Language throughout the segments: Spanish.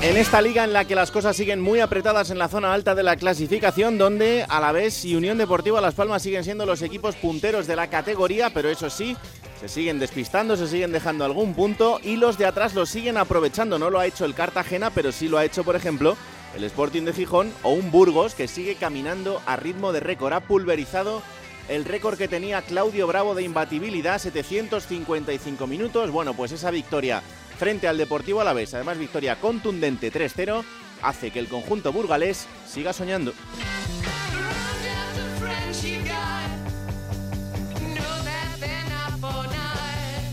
En esta liga en la que las cosas siguen muy apretadas en la zona alta de la clasificación, donde a la vez y Unión Deportiva Las Palmas siguen siendo los equipos punteros de la categoría, pero eso sí, se siguen despistando, se siguen dejando algún punto y los de atrás lo siguen aprovechando. No lo ha hecho el Cartagena, pero sí lo ha hecho, por ejemplo, el Sporting de Gijón o un Burgos que sigue caminando a ritmo de récord. Ha pulverizado el récord que tenía Claudio Bravo de imbatibilidad, 755 minutos. Bueno, pues esa victoria frente al Deportivo Alavés, además victoria contundente 3-0, hace que el conjunto burgalés siga soñando.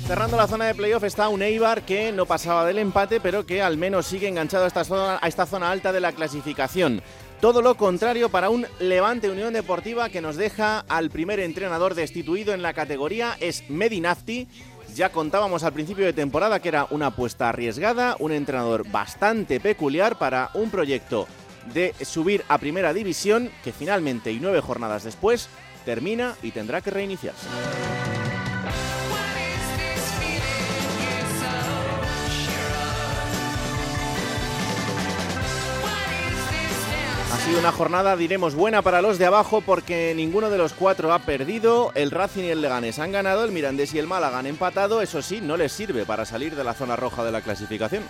Cerrando la zona de playoff está un Eibar que no pasaba del empate, pero que al menos sigue enganchado a esta zona, a esta zona alta de la clasificación. Todo lo contrario para un Levante Unión Deportiva que nos deja al primer entrenador destituido en la categoría, es Medinafti. Ya contábamos al principio de temporada que era una apuesta arriesgada, un entrenador bastante peculiar para un proyecto de subir a primera división que finalmente y nueve jornadas después termina y tendrá que reiniciarse. Ha sido una jornada, diremos, buena para los de abajo porque ninguno de los cuatro ha perdido. El Racing y el Leganés han ganado, el Mirandés y el Málaga han empatado. Eso sí, no les sirve para salir de la zona roja de la clasificación.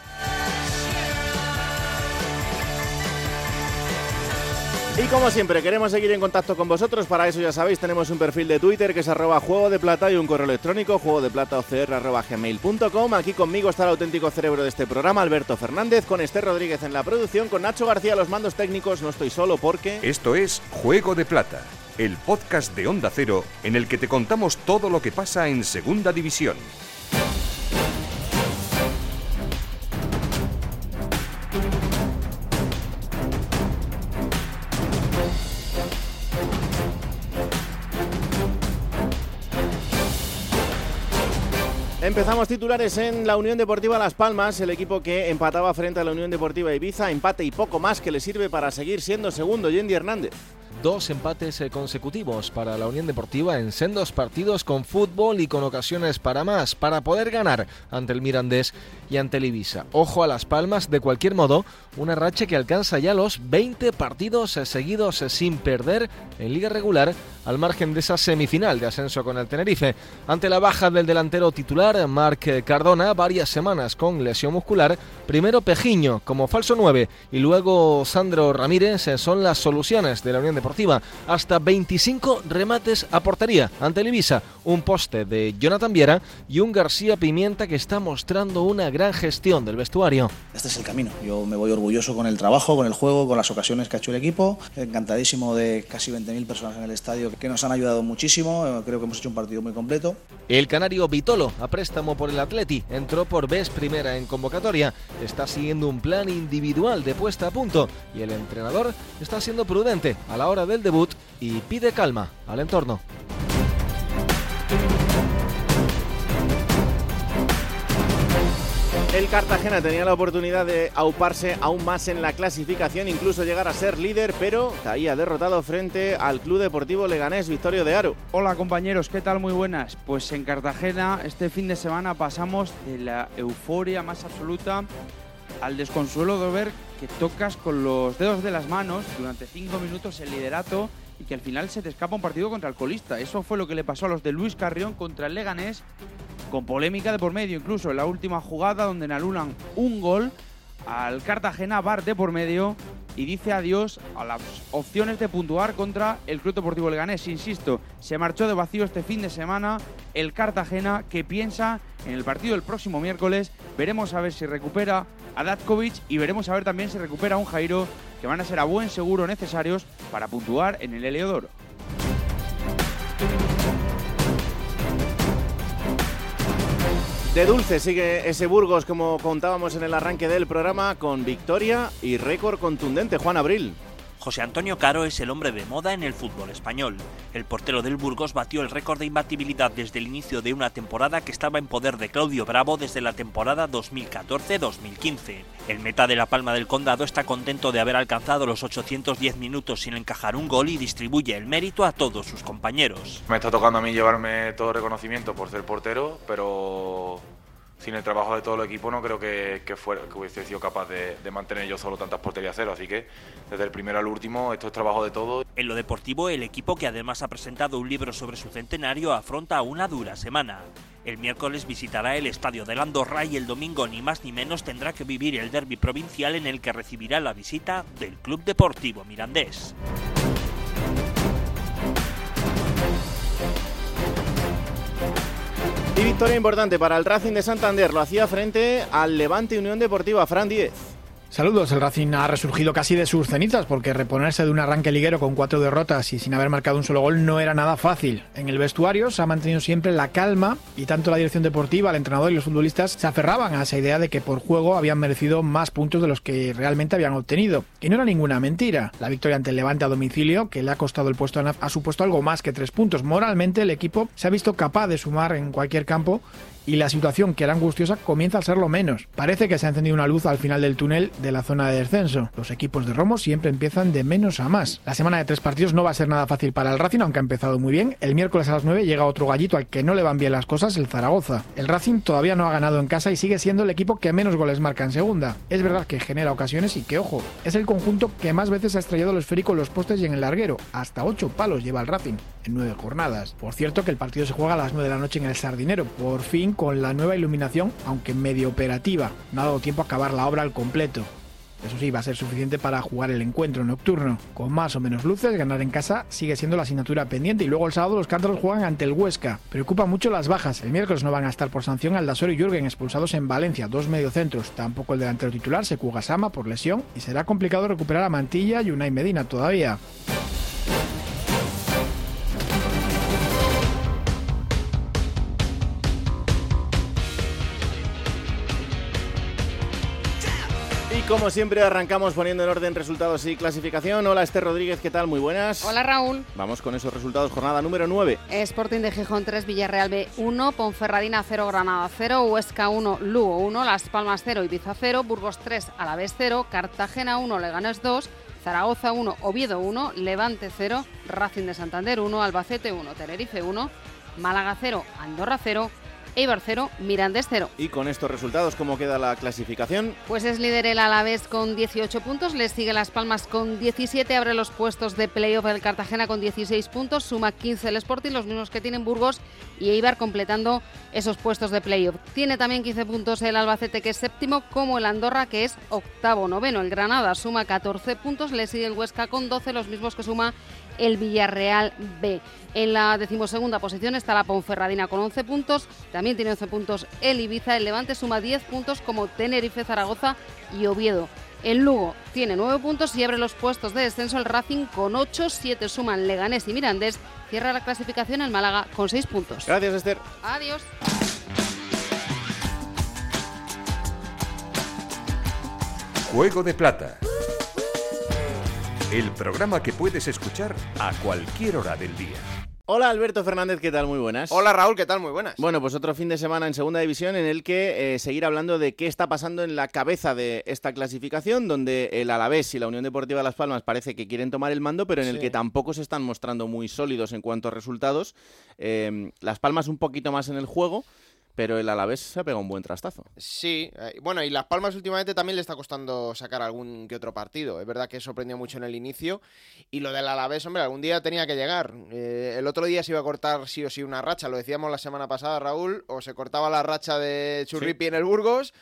Y como siempre, queremos seguir en contacto con vosotros. Para eso ya sabéis, tenemos un perfil de Twitter que es arroba juego de plata y un correo electrónico juego de plata. Aquí conmigo está el auténtico cerebro de este programa, Alberto Fernández, con Esther Rodríguez en la producción, con Nacho García los mandos técnicos. No estoy solo porque. Esto es Juego de Plata, el podcast de Onda Cero en el que te contamos todo lo que pasa en Segunda División. Empezamos titulares en la Unión Deportiva Las Palmas, el equipo que empataba frente a la Unión Deportiva Ibiza, empate y poco más que le sirve para seguir siendo segundo Yendi Hernández. Dos empates eh, consecutivos para la Unión Deportiva en sendos partidos con fútbol y con ocasiones para más, para poder ganar ante el Mirandés y ante el Ibiza. Ojo a las palmas, de cualquier modo, una racha que alcanza ya los 20 partidos eh, seguidos eh, sin perder en liga regular al margen de esa semifinal de ascenso con el Tenerife. Ante la baja del delantero titular, Marc Cardona, varias semanas con lesión muscular, primero Pejiño como falso 9 y luego Sandro Ramírez son las soluciones de la Unión Deportiva hasta 25 remates a portería ante el Ibiza, un poste de Jonathan Viera y un García Pimienta que está mostrando una gran gestión del vestuario. Este es el camino. Yo me voy orgulloso con el trabajo, con el juego, con las ocasiones que ha hecho el equipo. Encantadísimo de casi 20.000 personas en el estadio que nos han ayudado muchísimo. Creo que hemos hecho un partido muy completo. El canario Vitolo, a préstamo por el Atleti, entró por vez primera en convocatoria. Está siguiendo un plan individual de puesta a punto y el entrenador está siendo prudente a la hora del debut y pide calma al entorno. El Cartagena tenía la oportunidad de auparse aún más en la clasificación, incluso llegar a ser líder, pero caía derrotado frente al Club Deportivo Leganés Victorio de Aro. Hola compañeros, ¿qué tal? Muy buenas. Pues en Cartagena este fin de semana pasamos de la euforia más absoluta al desconsuelo de ver que tocas con los dedos de las manos durante cinco minutos el liderato y que al final se te escapa un partido contra el colista. Eso fue lo que le pasó a los de Luis Carrión contra el Leganés, con polémica de por medio, incluso en la última jugada donde anulan un gol al Cartagena Bar de por medio y dice adiós a las opciones de puntuar contra el Club Deportivo Leganés. Insisto, se marchó de vacío este fin de semana el Cartagena que piensa en el partido del próximo miércoles. Veremos a ver si recupera a Datkovic y veremos a ver también si recupera a un Jairo que van a ser a buen seguro necesarios para puntuar en el Heliodoro. De dulce sigue ese Burgos como contábamos en el arranque del programa con victoria y récord contundente Juan Abril. José Antonio Caro es el hombre de moda en el fútbol español. El portero del Burgos batió el récord de imbatibilidad desde el inicio de una temporada que estaba en poder de Claudio Bravo desde la temporada 2014-2015. El meta de la Palma del Condado está contento de haber alcanzado los 810 minutos sin encajar un gol y distribuye el mérito a todos sus compañeros. Me está tocando a mí llevarme todo reconocimiento por ser portero, pero sin el trabajo de todo el equipo no creo que, que, fuera, hubiese sido capaz de, de, mantener yo solo tantas porterías cero. Así que desde el primero al último esto es trabajo de todo. En lo deportivo, el equipo que además ha presentado un libro sobre su centenario afronta una dura semana. El miércoles visitará el estadio de la Andorra y el domingo ni más ni menos tendrá que vivir el derby provincial en el que recibirá la visita del Club Deportivo Mirandés. Victoria importante para el Racing de Santander. Lo hacía frente al Levante Unión Deportiva. Fran 10. Saludos, el Racing ha resurgido casi de sus cenizas porque reponerse de un arranque liguero con cuatro derrotas y sin haber marcado un solo gol no era nada fácil. En el vestuario se ha mantenido siempre la calma y tanto la dirección deportiva, el entrenador y los futbolistas se aferraban a esa idea de que por juego habían merecido más puntos de los que realmente habían obtenido. Y no era ninguna mentira. La victoria ante el Levante a domicilio, que le ha costado el puesto, ha supuesto algo más que tres puntos. Moralmente el equipo se ha visto capaz de sumar en cualquier campo y la situación que era angustiosa comienza a ser lo menos. Parece que se ha encendido una luz al final del túnel de la zona de descenso. Los equipos de Romo siempre empiezan de menos a más. La semana de tres partidos no va a ser nada fácil para el Racing, aunque ha empezado muy bien. El miércoles a las 9 llega otro gallito al que no le van bien las cosas, el Zaragoza. El Racing todavía no ha ganado en casa y sigue siendo el equipo que menos goles marca en segunda. Es verdad que genera ocasiones y que, ojo, es el conjunto que más veces ha estrellado el esférico en los postes y en el larguero. Hasta 8 palos lleva el Racing en 9 jornadas. Por cierto que el partido se juega a las 9 de la noche en el Sardinero, por fin con la nueva iluminación aunque medio operativa. No ha dado tiempo a acabar la obra al completo. Eso sí, va a ser suficiente para jugar el encuentro nocturno. Con más o menos luces, ganar en casa sigue siendo la asignatura pendiente y luego el sábado los cántaros juegan ante el Huesca. Preocupa mucho las bajas. El miércoles no van a estar por sanción Aldasoro y Jürgen expulsados en Valencia, dos mediocentros. Tampoco el delantero titular, Sekugasama, por lesión y será complicado recuperar a Mantilla y Unai Medina todavía. Como siempre arrancamos poniendo en orden resultados y clasificación. Hola Esther Rodríguez, ¿qué tal? Muy buenas. Hola Raúl. Vamos con esos resultados. Jornada número 9. Sporting de Gijón 3, Villarreal B 1, Ponferradina 0, Granada 0, Huesca 1, Lugo 1, Las Palmas 0, Ibiza 0, Burgos 3, Alavés 0, Cartagena 1, Leganés 2, Zaragoza 1, Oviedo 1, Levante 0, Racing de Santander 1, Albacete 1, Tenerife 1, Málaga 0, Andorra 0, Eibar 0, Mirandés 0. Y con estos resultados, ¿cómo queda la clasificación? Pues es líder el Alavés con 18 puntos, le sigue Las Palmas con 17, abre los puestos de playoff el Cartagena con 16 puntos, suma 15 el Sporting, los mismos que tienen Burgos y Eibar completando esos puestos de playoff. Tiene también 15 puntos el Albacete que es séptimo, como el Andorra que es octavo, noveno. El Granada suma 14 puntos, le sigue el Huesca con 12, los mismos que suma el Villarreal B. En la decimosegunda posición está la Ponferradina con 11 puntos, también tiene 11 puntos el Ibiza, el Levante suma 10 puntos como Tenerife, Zaragoza y Oviedo. El Lugo tiene 9 puntos y abre los puestos de descenso el Racing con 8, 7 suman Leganés y Mirandés, cierra la clasificación el Málaga con 6 puntos. Gracias Esther. Adiós. Juego de Plata. El programa que puedes escuchar a cualquier hora del día. Hola Alberto Fernández, ¿qué tal? Muy buenas. Hola Raúl, ¿qué tal? Muy buenas. Bueno, pues otro fin de semana en Segunda División en el que eh, seguir hablando de qué está pasando en la cabeza de esta clasificación, donde el Alavés y la Unión Deportiva Las Palmas parece que quieren tomar el mando, pero en el que tampoco se están mostrando muy sólidos en cuanto a resultados. Eh, Las Palmas un poquito más en el juego, pero el Alavés se ha pegado un buen trastazo. Sí, eh, bueno, y Las Palmas últimamente también le está costando sacar algún que otro partido. Es verdad que sorprendió mucho en el inicio. Y lo del Alavés, hombre, algún día tenía que llegar. Eh, el otro día se iba a cortar sí o sí una racha, lo decíamos la semana pasada, Raúl, o se cortaba la racha de Churripi sí. en el Burgos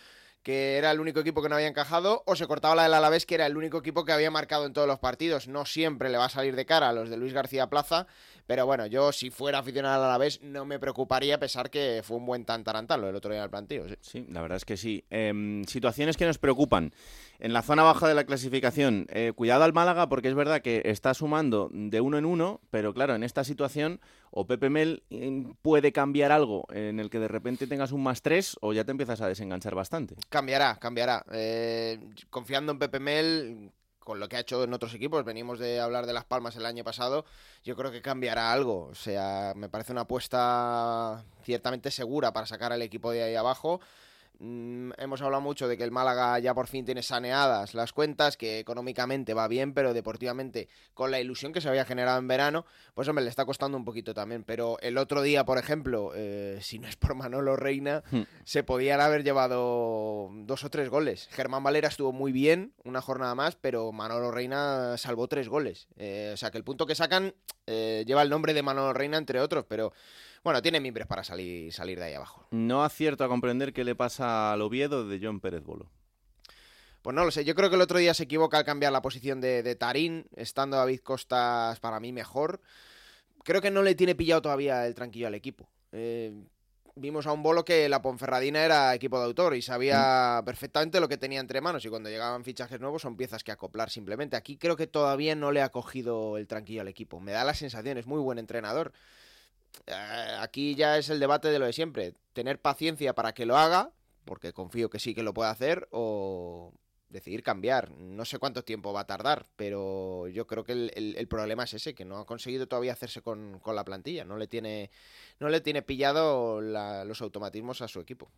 que era el único equipo que no había encajado, o se cortaba la del Alavés, que era el único equipo que había marcado en todos los partidos. No siempre le va a salir de cara a los de Luis García Plaza, pero bueno, yo si fuera aficionado al Alavés no me preocuparía, a pesar que fue un buen tantarantalo el otro día del plantío. Sí, sí la verdad es que sí. Eh, situaciones que nos preocupan. En la zona baja de la clasificación, eh, cuidado al Málaga porque es verdad que está sumando de uno en uno, pero claro, en esta situación o Pepe Mel mm, puede cambiar algo en el que de repente tengas un más tres o ya te empiezas a desenganchar bastante. Cambiará, cambiará. Eh, confiando en Pepe Mel, con lo que ha hecho en otros equipos, venimos de hablar de Las Palmas el año pasado, yo creo que cambiará algo. O sea, me parece una apuesta ciertamente segura para sacar al equipo de ahí abajo. Mm, hemos hablado mucho de que el Málaga ya por fin tiene saneadas las cuentas, que económicamente va bien, pero deportivamente, con la ilusión que se había generado en verano, pues hombre, le está costando un poquito también. Pero el otro día, por ejemplo, eh, si no es por Manolo Reina, Hmm. se podían haber llevado dos o tres goles. Germán Valera estuvo muy bien una jornada más, pero Manolo Reina salvó tres goles. Eh, o sea que el punto que sacan eh, lleva el nombre de Manolo Reina, entre otros, pero bueno, tiene mimbres para salir, salir de ahí abajo. No acierto a comprender qué le pasa al Oviedo de John Pérez Bolo. Pues no lo sé, yo creo que el otro día se equivoca al cambiar la posición de, de Tarín, estando David Costas para mí mejor. Creo que no le tiene pillado todavía el tranquillo al equipo. Eh, vimos a un bolo que la Ponferradina era equipo de autor y sabía perfectamente lo que tenía entre manos y cuando llegaban fichajes nuevos son piezas que acoplar simplemente. Aquí creo que todavía no le ha cogido el tranquillo al equipo. Me da la sensación, es muy buen entrenador. Eh, aquí ya es el debate de lo de siempre. Tener paciencia para que lo haga, porque confío que sí que lo puede hacer, o decidir cambiar. No sé cuánto tiempo va a tardar, pero yo creo que el, problema es ese, que no ha conseguido todavía hacerse con, con la plantilla. No le tiene, no le tiene pillado la- los automatismos a su equipo.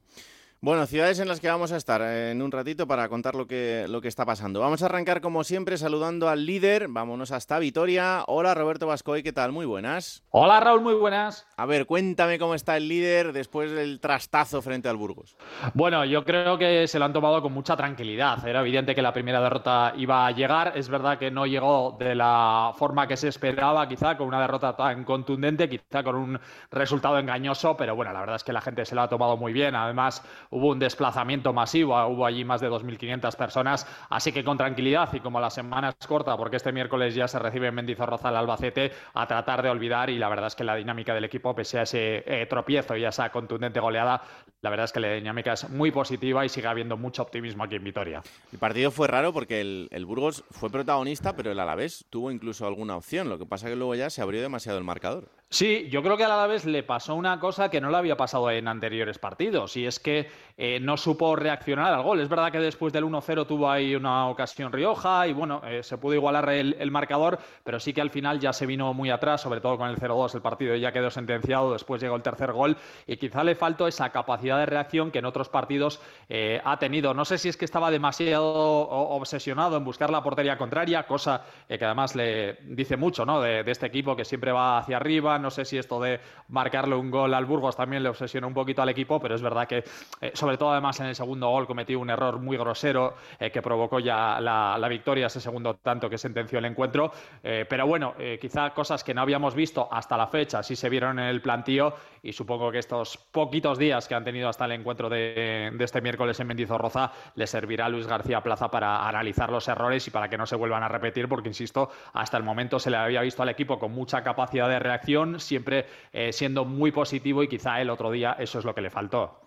Bueno, ciudades en las que vamos a estar en un ratito para contar lo que, lo que está pasando. Vamos a arrancar como siempre saludando al líder. Vámonos hasta Vitoria. Hola Roberto Vascoy, ¿qué tal? Muy buenas. Hola Raúl, muy buenas. A ver, cuéntame cómo está el líder después del trastazo frente al Burgos. Bueno, yo creo que se lo han tomado con mucha tranquilidad. Era evidente que la primera derrota iba a llegar. Es verdad que no llegó de la forma que se esperaba, quizá con una derrota tan contundente, quizá con un resultado engañoso, pero bueno, la verdad es que la gente se lo ha tomado muy bien. Además, hubo un desplazamiento masivo, hubo allí más de 2.500 personas, así que con tranquilidad y como la semana es corta, porque este miércoles ya se recibe en Mendizorroza el Albacete, a tratar de olvidar y la verdad es que la dinámica del equipo, pese a ese eh, tropiezo y a esa contundente goleada, la verdad es que la dinámica es muy positiva y sigue habiendo mucho optimismo aquí en Vitoria. El partido fue raro porque el, Burgos fue protagonista, pero el Alavés tuvo incluso alguna opción. Lo que pasa que luego ya se abrió demasiado el marcador. Sí, yo creo que al Alavés le pasó una cosa que no le había pasado en anteriores partidos, y es que eh, no supo reaccionar al gol. Es verdad que después del 1-0 tuvo ahí una ocasión Rioja y bueno, eh, se pudo igualar el, marcador, pero sí que al final ya se vino muy atrás, sobre todo con el 0-2, el partido ya quedó sentenciado, después llegó el tercer gol y quizá le faltó esa capacidad de reacción que en otros partidos eh, ha tenido. No sé si es que estaba demasiado obsesionado en buscar la portería contraria, cosa que además le dice mucho ¿no? de, de este equipo que siempre va hacia arriba. No sé si esto de marcarle un gol al Burgos también le obsesionó un poquito al equipo, pero es verdad que, eh, sobre todo además en el segundo gol, cometió un error muy grosero eh, que provocó ya la, victoria, ese segundo tanto que sentenció el encuentro. Eh, pero bueno, quizá cosas que no habíamos visto hasta la fecha, sí se vieron en el plantío y supongo que estos poquitos días que han tenido hasta el encuentro de, este miércoles en Mendizorroza le servirá a Luis García Plaza para analizar los errores y para que no se vuelvan a repetir, porque insisto, hasta el momento se le había visto al equipo con mucha capacidad de reacción, siempre eh, siendo muy positivo y quizá el otro día eso es lo que le faltó.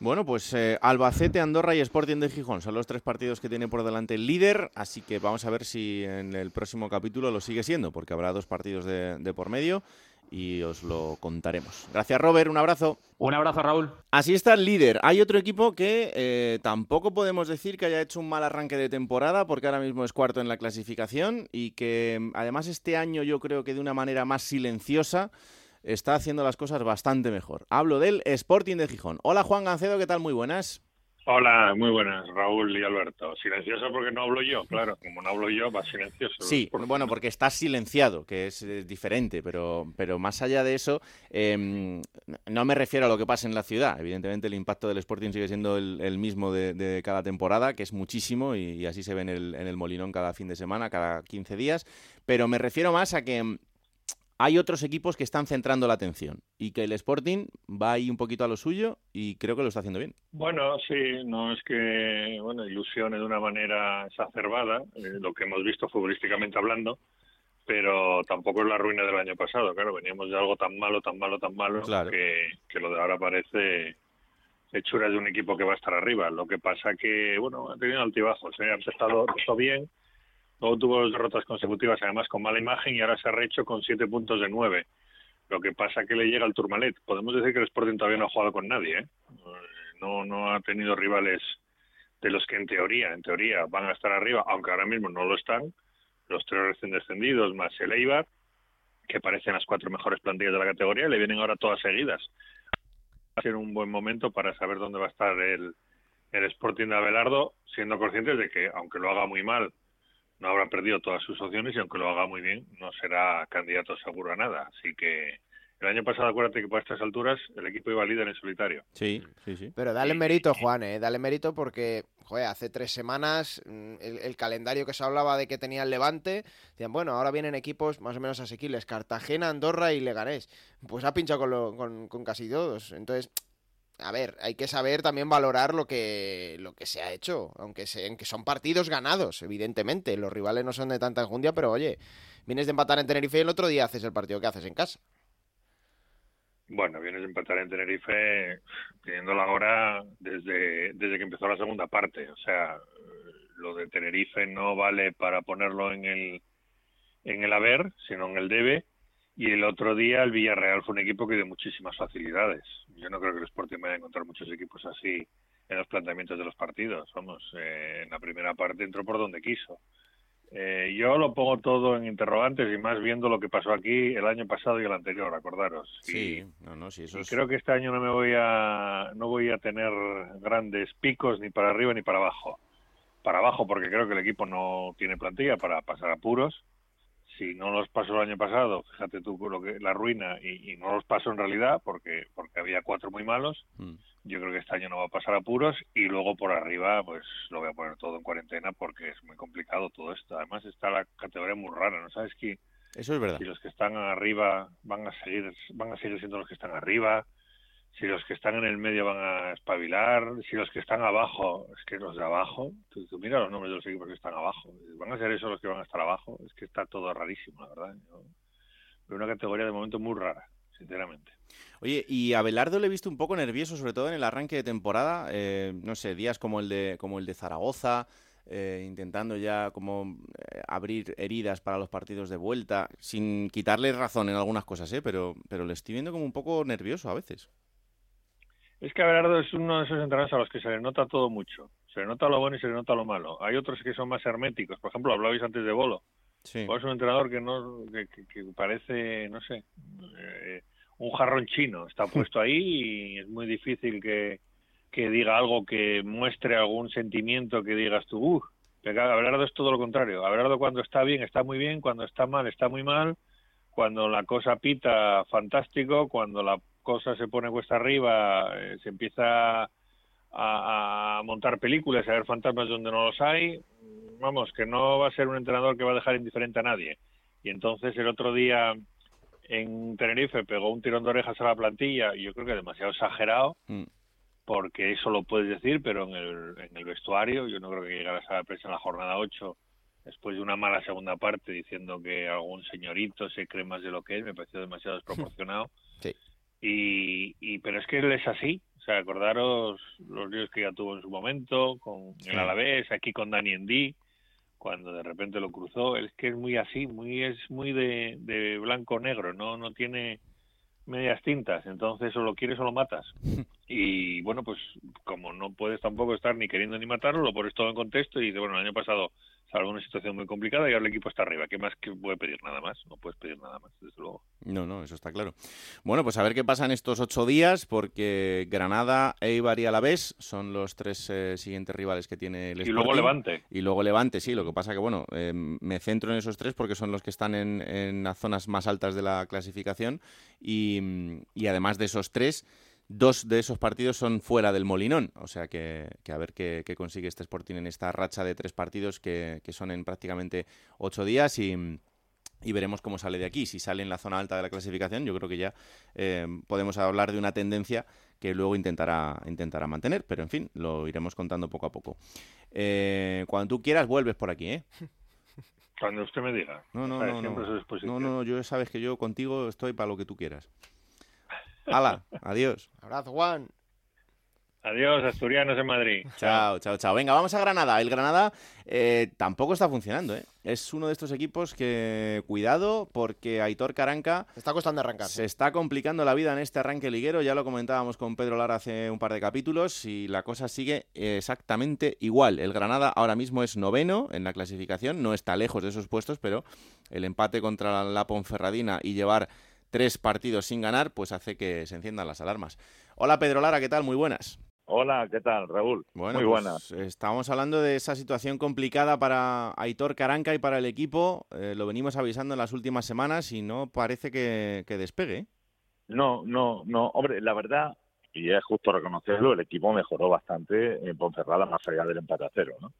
Bueno, pues eh, Albacete, Andorra y Sporting de Gijón son los tres partidos que tiene por delante el líder, así que vamos a ver si en el próximo capítulo lo sigue siendo, porque habrá dos partidos de por medio y os lo contaremos. Gracias Robert, un abrazo. Un abrazo Raúl. Así está el líder. Hay otro equipo que eh, tampoco podemos decir que haya hecho un mal arranque de temporada, porque ahora mismo es cuarto en la clasificación y que además este año yo creo que de una manera más silenciosa está haciendo las cosas bastante mejor. Hablo del Sporting de Gijón. Hola Juan Gancedo, ¿qué tal? Muy buenas. Hola, muy buenas, Raúl y Alberto. Silencioso porque no hablo yo, claro. Como no hablo yo, va silencioso. Sí, bueno, porque estás silenciado, que es, eh, diferente, pero, pero más allá de eso, em, no me refiero a lo que pasa en la ciudad. Evidentemente el impacto del Sporting sigue siendo el, el mismo de, de cada temporada, que es muchísimo, y, y así se ve en el, en el Molinón cada fin de semana, cada 15 días. Pero me refiero más a que em, hay otros equipos que están centrando la atención y que el Sporting va ahí un poquito a lo suyo y creo que lo está haciendo bien. Bueno, sí, no es que, bueno, ilusione de una manera exacerbada, eh, lo que hemos visto futbolísticamente hablando, pero tampoco es la ruina del año pasado. Claro, veníamos de algo tan malo, tan malo, tan malo, Claro. que, que lo de ahora parece hechuras de un equipo que va a estar arriba. Lo que pasa que, bueno, ha tenido altibajos. ¿eh? Ha empezado bien, luego tuvo dos derrotas consecutivas, además con mala imagen, y ahora se ha rehecho con siete puntos de nueve. Lo que pasa que le llega el Turmalet. Podemos decir que el Sporting todavía no ha jugado con nadie, ¿eh? No, no ha tenido rivales de los que en teoría, en teoría van a estar arriba, aunque ahora mismo no lo están, los tres recién descendidos más el Eibar, que parecen las cuatro mejores plantillas de la categoría, le vienen ahora todas seguidas. Va a ser un buen momento para saber dónde va a estar el, el Sporting de Abelardo, siendo conscientes de que, aunque lo haga muy mal, no habrá perdido todas sus opciones y aunque lo haga muy bien, no será candidato seguro a nada. Así que el año pasado, acuérdate que por estas alturas el equipo iba líder en solitario. Sí, sí, sí. Pero dale mérito, Juan, ¿eh? dale mérito porque, joder, hace tres semanas mm, el, el, calendario que se hablaba de que tenía el Levante, decían, bueno, ahora vienen equipos más o menos asequibles, Cartagena, Andorra y Leganés. Pues ha pinchado con, lo, con, con casi todos. Entonces, a ver, hay que saber también valorar lo que, lo que se ha hecho, aunque, se, que son partidos ganados, evidentemente. Los rivales no son de tanta enjundia, pero oye, vienes de empatar en Tenerife y el otro día haces el partido que haces en casa. Bueno, vienes de empatar en Tenerife pidiendo la hora desde, desde que empezó la segunda parte. O sea, lo de Tenerife no vale para ponerlo en el, en el haber, sino en el debe. Y el otro día el Villarreal fue un equipo que dio muchísimas facilidades. Yo no creo que el Sporting vaya a encontrar muchos equipos así en los planteamientos de los partidos. Vamos, eh, en la primera parte entró por donde quiso. Eh, yo lo pongo todo en interrogantes y más viendo lo que pasó aquí el año pasado y el anterior, acordaros. Sí, y, no, no, sí, eso y es... creo que este año no me voy a no voy a tener grandes picos ni para arriba ni para abajo. Para abajo porque creo que el equipo no tiene plantilla para pasar apuros. Si no los pasó el año pasado, fíjate tú lo que la ruina y, y no los pasó en realidad porque porque había cuatro muy malos. Mm. Yo creo que este año no va a pasar apuros y luego por arriba pues lo voy a poner todo en cuarentena porque es muy complicado todo esto. Además está la categoría muy rara, ¿no sabes que Eso es verdad. si los que están arriba van a seguir van a seguir siendo los que están arriba, si los que están en el medio van a espabilar, si los que están abajo, es que los de abajo, tú, tú mira los nombres de los equipos que están abajo, van a ser esos los que van a estar abajo, es que está todo rarísimo, la verdad. Yo veo una categoría de momento muy rara, sinceramente. Oye, y a Belardo le he visto un poco nervioso, sobre todo en el arranque de temporada. Eh, no sé, días como el de, como el de Zaragoza, eh, intentando ya como eh, abrir heridas para los partidos de vuelta, sin quitarle razón en algunas cosas, ¿eh? Pero, pero le estoy viendo como un poco nervioso a veces. Es que Abelardo es uno de esos entrenadores a los que se le nota todo mucho. Se le nota lo bueno y se le nota lo malo. Hay otros que son más herméticos. Por ejemplo, hablabais antes de Bolo. Sí. Bolo es un entrenador que no que, que- que parece, no sé, eh, un jarrón chino. Está puesto ahí y es muy difícil que, que diga algo que muestre algún sentimiento que digas tú, uff, Abelardo es todo lo contrario. Abelardo cuando está bien está muy bien, cuando está mal está muy mal, cuando la cosa pita fantástico, cuando la cosa se pone cuesta arriba eh, se empieza a, a montar películas, a ver fantasmas donde no los hay. Vamos, que no va a ser un entrenador que va a dejar indiferente a nadie. Y entonces el otro día en Tenerife pegó un tirón de orejas a la plantilla y yo creo que demasiado exagerado Mm. porque eso lo puedes decir, pero en el, en el vestuario yo no creo que llegaras a la prensa en la jornada 8 después de una mala segunda parte diciendo que algún señorito se cree más de lo que es, me pareció demasiado desproporcionado. Sí. Y, y pero es que él es así, o sea, acordaros los líos que ya tuvo en su momento con Sí. el Alavés, aquí con Dani Endí, cuando de repente lo cruzó, es que es muy así, muy es muy de, de blanco negro, no no tiene medias tintas, entonces o lo quieres o lo matas. Y bueno, pues como no puedes tampoco estar ni queriendo ni matarlo, lo pones todo en contexto y dices, bueno, el año pasado salvo una situación muy complicada y ahora el equipo está arriba. ¿Qué más que puede pedir? Nada más. No puedes pedir nada más, desde luego. No, no, eso está claro. Bueno, pues a ver qué pasa en estos ocho días, porque Granada, Eibar y Alavés son los tres eh, siguientes rivales que tiene el Y luego Sporting. Levante. Y luego Levante, sí. Lo que pasa que, bueno, eh, me centro en esos tres porque son los que están en, en las zonas más altas de la clasificación y, y además de esos tres, dos de esos partidos son fuera del Molinón. O sea que, que a ver qué, qué consigue este Sporting en esta racha de tres partidos que, que son en prácticamente ocho días y y veremos cómo sale de aquí. Si sale en la zona alta de la clasificación, yo creo que ya eh, podemos hablar de una tendencia que luego intentará, intentará mantener, pero en fin, lo iremos contando poco a poco. Eh, cuando tú quieras, vuelves por aquí, ¿eh? Cuando usted me diga. No, no, no, no. No, no, yo sabes que yo contigo estoy para lo que tú quieras. Hala, adiós. Abrazo, Juan. Adiós, asturianos en Madrid. Chao, chao, chao. Venga, vamos a Granada. El Granada eh, tampoco está funcionando, ¿eh? Es uno de estos equipos que, cuidado, porque Aitor Caranca... Está costando arrancar. Se está complicando la vida en este arranque liguero. Ya lo comentábamos con Pedro Lara hace un par de capítulos y la cosa sigue exactamente igual. El Granada ahora mismo es noveno en la clasificación. No está lejos de esos puestos, pero el empate contra la Ponferradina y llevar tres partidos sin ganar, pues hace que se enciendan las alarmas. Hola Pedro Lara, ¿qué tal? Muy buenas. Hola, ¿qué tal, Raúl? Bueno, Muy pues, buenas. Estamos hablando de esa situación complicada para Aitor Caranca y para el equipo. Eh, lo venimos avisando en las últimas semanas y no parece que, que despegue. No, no, no. Hombre, la verdad, y es justo reconocerlo, el equipo mejoró bastante en Ponferrada más allá del empate a cero, ¿no?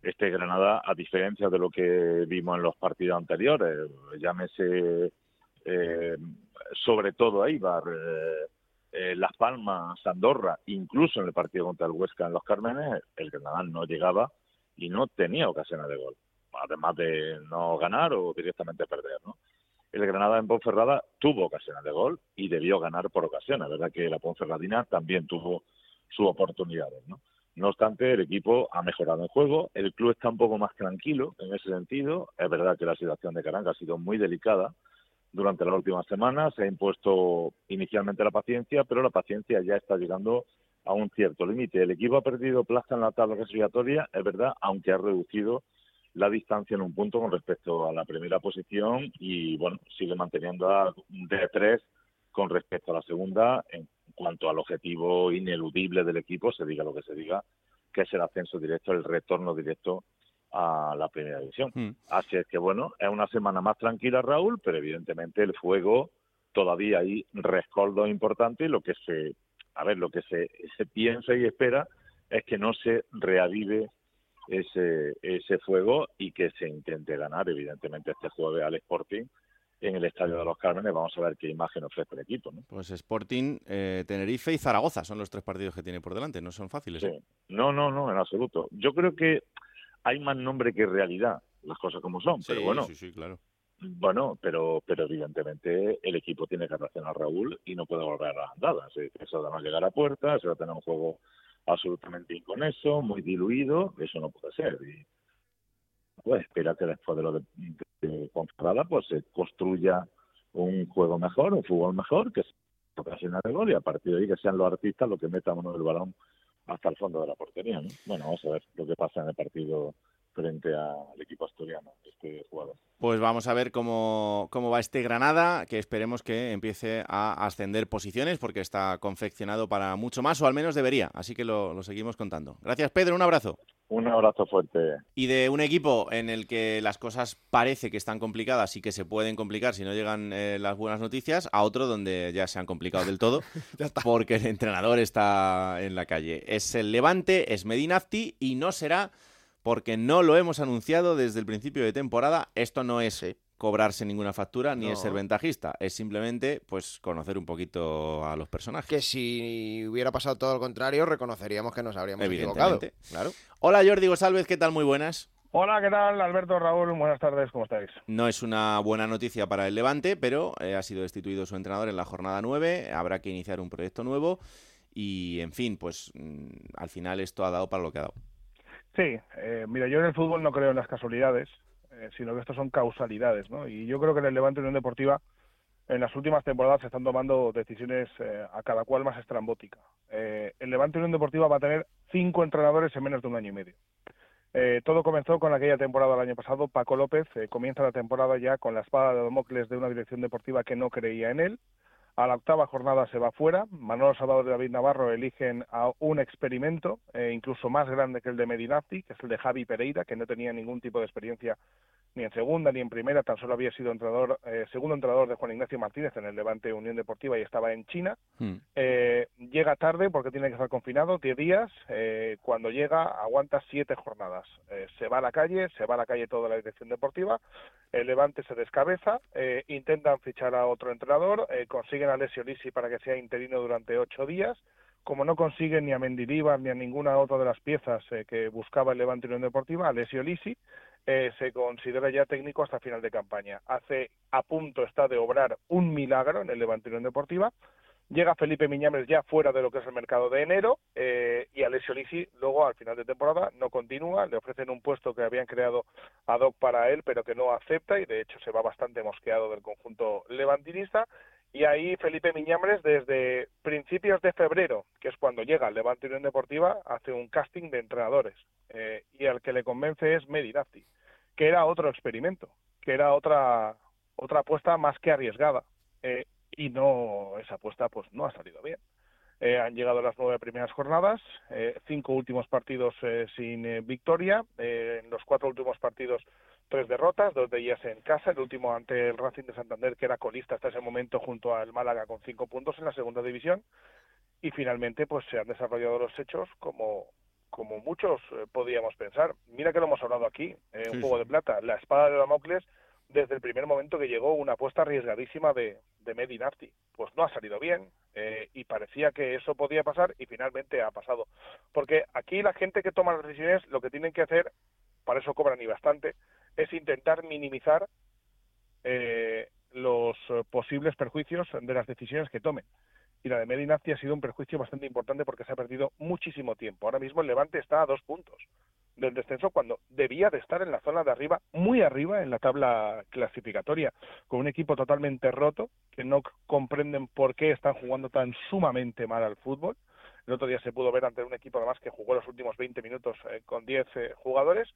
Este Granada, a diferencia de lo que vimos en los partidos anteriores, llámese eh, sobre todo Eibar, eh, eh, Las Palmas, Andorra, incluso en el partido contra el Huesca en los Cármenes, el Granada no llegaba y no tenía ocasiones de gol, además de no ganar o directamente perder, ¿no? El Granada en Ponferrada tuvo ocasiones de gol y debió ganar por ocasiones, ¿verdad? Que la Ponferradina también tuvo sus oportunidades, ¿no? No obstante, el equipo ha mejorado en juego, el club está un poco más tranquilo en ese sentido. Es verdad que la situación de Caranga ha sido muy delicada, durante las últimas semanas. Se ha impuesto inicialmente la paciencia, pero la paciencia ya está llegando a un cierto límite. El equipo ha perdido plaza en la tabla clasificatoria, es verdad, aunque ha reducido la distancia en un punto con respecto a la primera posición y, bueno, sigue manteniendo a de tres con respecto a la segunda en cuanto al objetivo ineludible del equipo, se diga lo que se diga, que es el ascenso directo, el retorno directo a la primera división. Hmm. Así es que bueno, es una semana más tranquila Raúl, pero evidentemente el fuego todavía hay rescoldo importante y lo que se, a ver, lo que se, se piensa y espera es que no se reavive ese, ese fuego y que se intente ganar evidentemente este jueves al Sporting en el Estadio de los Cármenes. Vamos a ver qué imagen ofrece el equipo. ¿no? Pues Sporting, eh, Tenerife y Zaragoza son los tres partidos que tiene por delante. No son fáciles. ¿eh? No, no, no, en absoluto. Yo creo que hay más nombre que realidad, las cosas como son, pero bueno, Sí, sí, claro. bueno, pero pero evidentemente el equipo tiene que reaccionar Raúl y no puede volver a las andadas. Eso va a llegar a puerta, se va a tener un juego absolutamente inconexo, muy diluido, eso no puede ser. Y pues espera que después de lo de, de pues se construya un juego mejor, un fútbol mejor, que se ocasiona de gol y a partir de ahí que sean los artistas los que metan uno el balón hasta el fondo de la portería. ¿no? Bueno, vamos a ver lo que pasa en el partido frente al equipo asturiano, este jugador. Pues vamos a ver cómo, cómo va este Granada, que esperemos que empiece a ascender posiciones, porque está confeccionado para mucho más, o al menos debería. Así que lo, lo seguimos contando. Gracias, Pedro. Un abrazo. Un abrazo fuerte. Y de un equipo en el que las cosas parece que están complicadas y que se pueden complicar si no llegan eh, las buenas noticias, a otro donde ya se han complicado del todo, porque el entrenador está en la calle. Es el Levante, es Medinafti y no será porque no lo hemos anunciado desde el principio de temporada. Esto no es cobrarse ninguna factura ni No. es ser ventajista, es simplemente pues conocer un poquito a los personajes. Que si hubiera pasado todo lo contrario, reconoceríamos que nos habríamos equivocado. Evidentemente, claro. Hola Jordi González, ¿qué tal? Muy buenas. Hola, ¿qué tal? Alberto, Raúl, buenas tardes, ¿cómo estáis? No es una buena noticia para el Levante, pero eh, ha sido destituido su entrenador en la jornada 9, habrá que iniciar un proyecto nuevo y, en fin, pues mm, al final esto ha dado para lo que ha dado. Sí, eh, mira, yo en el fútbol no creo en las casualidades, eh, sino que estos son causalidades, ¿no? Y yo creo que en el Levante Unión Deportiva en las últimas temporadas se están tomando decisiones eh, a cada cual más estrambótica. Eh, el Levante Unión Deportiva va a tener cinco entrenadores en menos de un año y medio. Eh, todo comenzó con aquella temporada del año pasado. Paco López eh, comienza la temporada ya con la espada de Damocles de una dirección deportiva que no creía en él. A la octava jornada se va fuera. Manolo Salvador y David Navarro eligen a un experimento, eh, incluso más grande que el de Medinafti, que es el de Javi Pereira, que no tenía ningún tipo de experiencia ni en segunda ni en primera, tan solo había sido entrenador, eh, segundo entrenador de Juan Ignacio Martínez en el Levante Unión Deportiva y estaba en China. Eh, llega tarde porque tiene que estar confinado, 10 días. eh, cuando llega, aguanta siete jornadas. Eh, se va a la calle, se va a la calle toda la dirección deportiva. El Levante se descabeza, intentan fichar a otro entrenador, consiguen a Alessio para que sea interino durante ocho días. Como no consiguen ni a Mendilibar ni a ninguna otra de las piezas eh, que buscaba el Levante Unión Deportiva, Alessio Lisi eh, se considera ya técnico hasta final de campaña. Hace a punto está de obrar un milagro en el Levante Unión Deportiva Llega Felipe Miñambres ya fuera de lo que es el mercado de enero eh, y Alessio Lisi luego al final de temporada no continúa, le ofrecen un puesto que habían creado ad hoc para él pero que no acepta y de hecho se va bastante mosqueado del conjunto levantinista y ahí Felipe Miñambres desde principios de febrero, que es cuando llega al Levante Unión Deportiva, hace un casting de entrenadores eh, y al que le convence es Medinazzi, que era otro experimento, que era otra otra apuesta más que arriesgada. Eh, y no esa apuesta pues no ha salido bien. Eh, han llegado las nueve primeras jornadas, eh, cinco últimos partidos eh, sin victoria, en los cuatro últimos partidos tres derrotas, dos de ellas en casa, el último ante el Racing de Santander que era colista hasta ese momento junto al Málaga con cinco puntos en la segunda división y finalmente pues se han desarrollado los hechos como como muchos podíamos pensar. Mira que lo hemos hablado aquí, un juego de plata, la espada de Damocles desde el primer momento que llegó una apuesta arriesgadísima de, de Medinafti. Pues no ha salido bien eh, y parecía que eso podía pasar y finalmente ha pasado. Porque aquí la gente que toma las decisiones lo que tienen que hacer, para eso cobran y bastante, es intentar minimizar eh, los posibles perjuicios de las decisiones que tomen. Y la de Medinafti ha sido un perjuicio bastante importante porque se ha perdido muchísimo tiempo. Ahora mismo el Levante está a dos puntos del descenso cuando debía de estar en la zona de arriba, muy arriba en la tabla clasificatoria, con un equipo totalmente roto, que no comprenden por qué están jugando tan sumamente mal al fútbol. El otro día se pudo ver ante un equipo además que jugó los últimos 20 minutos eh, con 10 eh, jugadores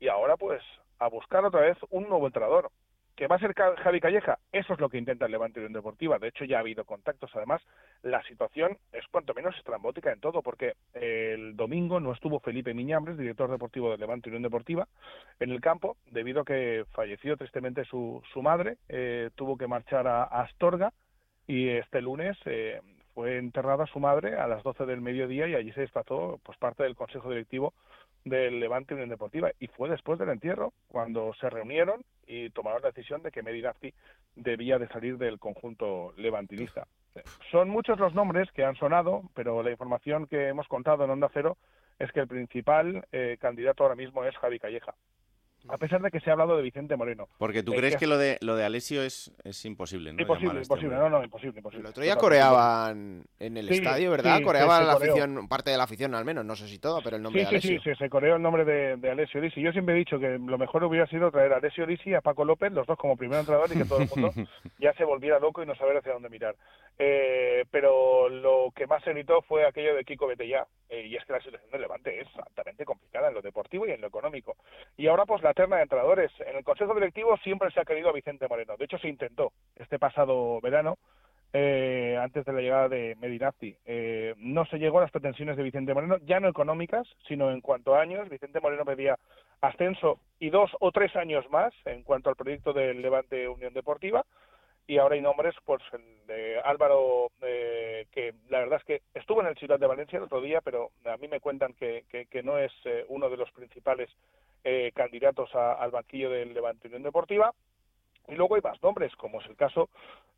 y ahora pues a buscar otra vez un nuevo entrenador. ¿Que va a ser Javi Calleja? Eso es lo que intenta el Levante Unión Deportiva. De hecho, ya ha habido contactos. Además, la situación es cuanto menos estrambótica en todo, porque el domingo no estuvo Felipe Miñambres, director deportivo del Levante Unión Deportiva, en el campo, debido a que falleció tristemente su, su madre. Eh, tuvo que marchar a, Astorga y este lunes eh, fue enterrada su madre a las 12 del mediodía y allí se desplazó pues, parte del Consejo Directivo del Levante Unión Deportiva y fue después del entierro cuando se reunieron y tomaron la decisión de que Medinafti debía de salir del conjunto levantinista. Son muchos los nombres que han sonado, pero la información que hemos contado en Onda Cero es que el principal eh, candidato ahora mismo es Javi Calleja a pesar de que se ha hablado de Vicente Moreno. Porque tú crees que, lo de lo de Alessio es, es imposible, ¿no? Imposible, este imposible, no, no, imposible, imposible. El otro día coreaban en el estadio, ¿verdad? coreaba la afición, parte de la afición al menos, no sé si todo, pero el nombre de Alessio. Sí, sí, se coreó el nombre de, de Alessio Disi. Yo siempre he dicho que lo mejor hubiera sido traer a Alessio Disi y a Paco López, los dos como primer entrenador, y que todo el mundo ya se volviera loco y no saber hacia dónde mirar. Eh, pero lo que más se gritó fue aquello de Kiko Betellá, eh, y es que la situación del Levante es altamente complicada en lo deportivo y en lo económico. Y ahora pues la terna de entrenadores. En el Consejo Directivo siempre se ha querido a Vicente Moreno. De hecho se intentó este pasado verano, eh, antes de la llegada de Medinazzi. Eh, no se llegó a las pretensiones de Vicente Moreno, ya no económicas, sino en cuanto a años. Vicente Moreno pedía ascenso y dos o tres años más en cuanto al proyecto del Levante Unión Deportiva y ahora hay nombres, pues el de Álvaro, eh, que la verdad es que estuvo en el Ciudad de Valencia el otro día, pero a mí me cuentan que, que, no es eh, uno de los principales eh, candidatos al banquillo del Levante Unión Deportiva. Y luego hay más nombres, como es el caso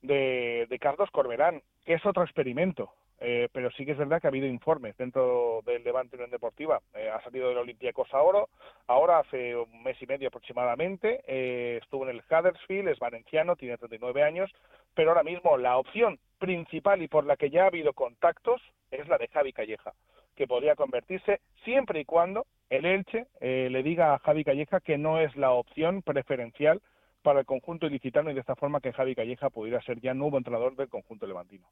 de, de Carlos Corberán, que es otro experimento. Eh, pero sí que es verdad que ha habido informes dentro del Levante Unión Deportiva. Eh, ha salido del Olympiacos ahora, ahora hace un mes y medio aproximadamente, eh, estuvo en el Huddersfield, es valenciano, tiene 39 años, pero ahora mismo la opción principal y por la que ya ha habido contactos es la de Javi Calleja, que podría convertirse siempre y cuando el Elche le diga a Javi Calleja que no es la opción preferencial para el conjunto ilicitano y de esta forma que Javi Calleja pudiera ser ya nuevo entrenador del conjunto levantino.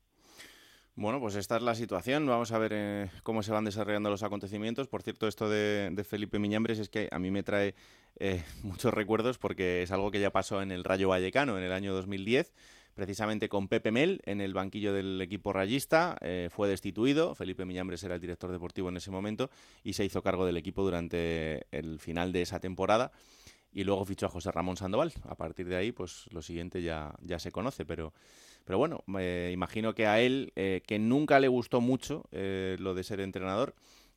Bueno, pues esta es la situación. Vamos a ver eh, cómo se van desarrollando los acontecimientos. Por cierto, esto de, Felipe Miñambres es que a mí me trae eh, muchos recuerdos porque es algo que ya pasó en el Rayo Vallecano en el año 2010 precisamente con Pepe Mel en el banquillo del equipo rayista. Eh, fue destituido, Felipe Miñambres era el director deportivo en ese momento y se hizo cargo del equipo durante el final de esa temporada. Y luego fichó a José Ramón Sandoval. A partir de ahí, pues lo siguiente ya, ya se conoce, pero pero bueno, me imagino que a él, eh, que nunca le gustó mucho eh, lo de ser entrenador,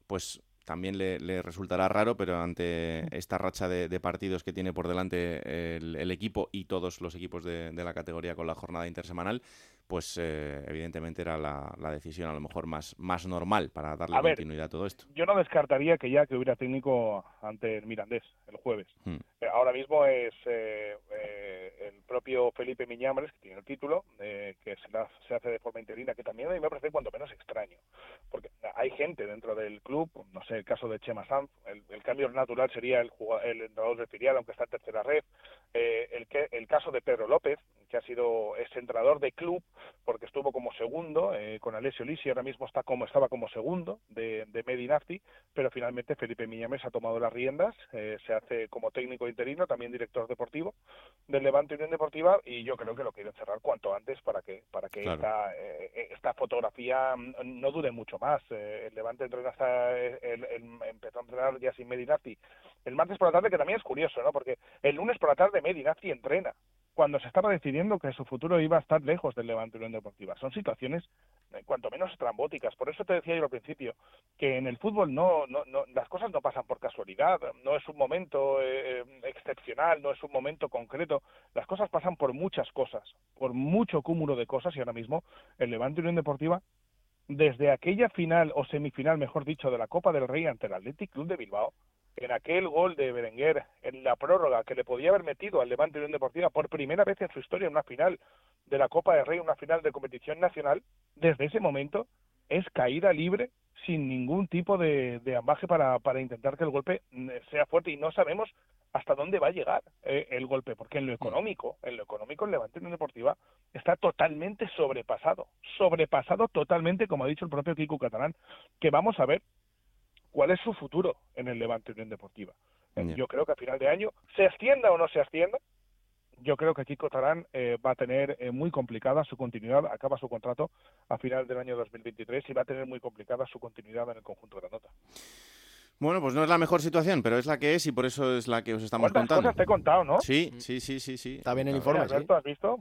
pues también le, resultará raro, pero ante esta racha de, partidos que tiene por delante el, equipo y todos los equipos de, la categoría con la jornada intersemanal, pues eh, evidentemente era la, la, decisión a lo mejor más, más normal para darle a continuidad a todo esto. Yo no descartaría que ya que hubiera técnico ante el Mirandés el jueves. Hmm. Eh, ahora mismo es eh, el propio Felipe Miñambres, que tiene el título, que se, se, hace de forma interina, que también a mí me parece cuanto menos extraño, porque hay gente dentro del club, no sé, el caso de Chema Sanz, el, cambio natural sería el, el entrenador de filial, aunque está en tercera red, el, que, el caso de Pedro López, que ha sido es entrenador de club, porque estuvo como segundo eh, con Alessio Lisi, ahora mismo está como estaba como segundo de, de Medinafti, pero finalmente Felipe Miñames ha tomado las riendas, eh, se hace como técnico interino, también director deportivo del Levante Unión Deportiva y yo creo que lo quieren cerrar cuanto antes para que para que esta, eh, esta fotografía no dure mucho más. el Levante entrena hasta el, empezó a entrenar ya sin Medinafti el martes por la tarde, que también es curioso, ¿no? Porque el lunes por la tarde Medinafti entrena cuando se estaba decidiendo que su futuro iba a estar lejos del Levante Unión Deportiva. Son situaciones eh, cuanto menos estrambóticas. Por eso te decía yo al principio que en el fútbol no, no, no las cosas no pasan por casualidad, no es un momento eh, eh, excepcional, no es un momento concreto. Las cosas pasan por muchas cosas, por mucho cúmulo de cosas y ahora mismo el Levante Unión Deportiva desde aquella final o semifinal, mejor dicho, de la Copa del Rey ante el Athletic Club de Bilbao, en aquel gol de Berenguer en la prórroga que le podía haber metido al Levante Unión Deportiva por primera vez en su historia en una final de la Copa del Rey, una final de competición nacional, desde ese momento es caída libre sin ningún tipo de, de ambaje para, para intentar que el golpe mm, sea fuerte y no sabemos hasta dónde va a llegar eh, el golpe, porque en lo económico, en lo económico el Levante Unión Deportiva está totalmente sobrepasado, sobrepasado totalmente, como ha dicho el propio Kiko Catalán, que vamos a ver cuál es su futuro en el Levante Unión Deportiva. Yo creo que a final de año, se ascienda o no se ascienda, yo creo que Kiko Tarán eh, va a tener eh, muy complicada su continuidad, acaba su contrato a final del año 2023 y va a tener muy complicada su continuidad en el conjunto de la nota. Bueno, pues no es la mejor situación, pero es la que es y por eso es la que os estamos contando. cosas te he contado, no? Sí, sí, sí, sí, sí. Está bien el informe, ¿sí? ¿Has visto?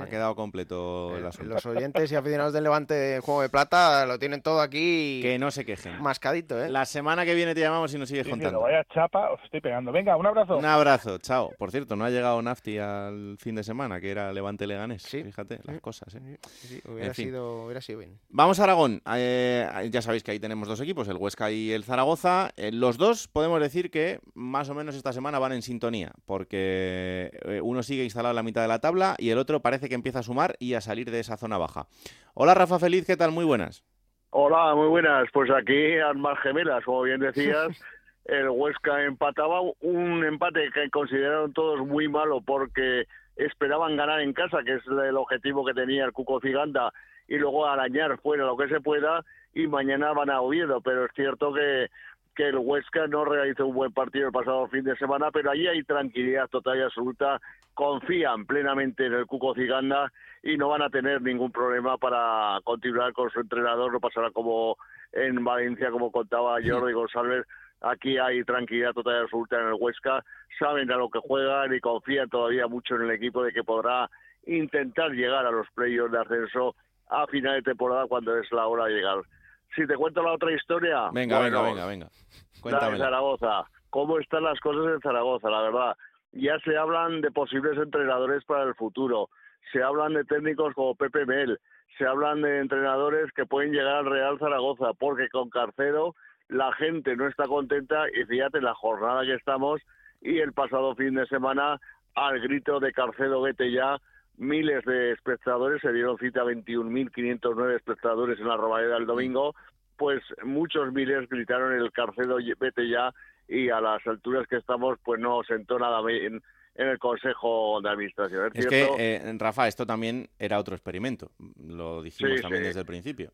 Ha quedado completo el, asunto. Los oyentes y aficionados del Levante de Juego de Plata lo tienen todo aquí. Que no se quejen. Mascadito, ¿eh? La semana que viene te llamamos y nos sigues contando. vaya chapa, os estoy pegando. Venga, un abrazo. Un abrazo, chao. Por cierto, no ha llegado Nafti al fin de semana, que era Levante Leganés. Sí. Fíjate, las cosas, ¿eh? Sí, hubiera, sido, hubiera sido bien. Vamos a Aragón. Eh, ya sabéis que ahí tenemos dos equipos, el Huesca y el Zaragoza. Eh, los dos podemos decir que más o menos esta semana van en sintonía, porque eh, uno sigue instalado en la mitad de la tabla y el otro parece que empieza a sumar y a salir de esa zona baja. Hola Rafa Feliz, ¿qué tal? Muy buenas. Hola, muy buenas. Pues aquí armas gemelas, como bien decías. el Huesca empataba un empate que consideraron todos muy malo porque esperaban ganar en casa, que es el objetivo que tenía el Cuco Ciganda, y luego arañar fuera lo que se pueda, y mañana van a Oviedo, pero es cierto que que el Huesca no realizó un buen partido el pasado fin de semana, pero allí hay tranquilidad total y absoluta, confían plenamente en el Cuco Ciganda y no van a tener ningún problema para continuar con su entrenador, no pasará como en Valencia, como contaba Jordi González, aquí hay tranquilidad total y absoluta en el Huesca, saben a lo que juegan y confían todavía mucho en el equipo de que podrá intentar llegar a los playoffs de ascenso a final de temporada cuando es la hora de llegar si te cuento la otra historia. Venga, venga, venga, venga. Cuéntame. Zaragoza. ¿Cómo están las cosas en Zaragoza? La verdad, ya se hablan de posibles entrenadores para el futuro. Se hablan de técnicos como Pepe Mel. Se hablan de entrenadores que pueden llegar al Real Zaragoza, porque con Carcedo la gente no está contenta y fíjate la jornada que estamos y el pasado fin de semana al grito de Carcedo vete ya miles de espectadores, se dieron cita a 21.509 espectadores en la Romareda el domingo, pues muchos miles gritaron el Carcedo vete ya y a las alturas que estamos pues no sentó nada en, en el Consejo de Administración. Es, que, eh, Rafa, esto también era otro experimento, lo dijimos también desde el principio.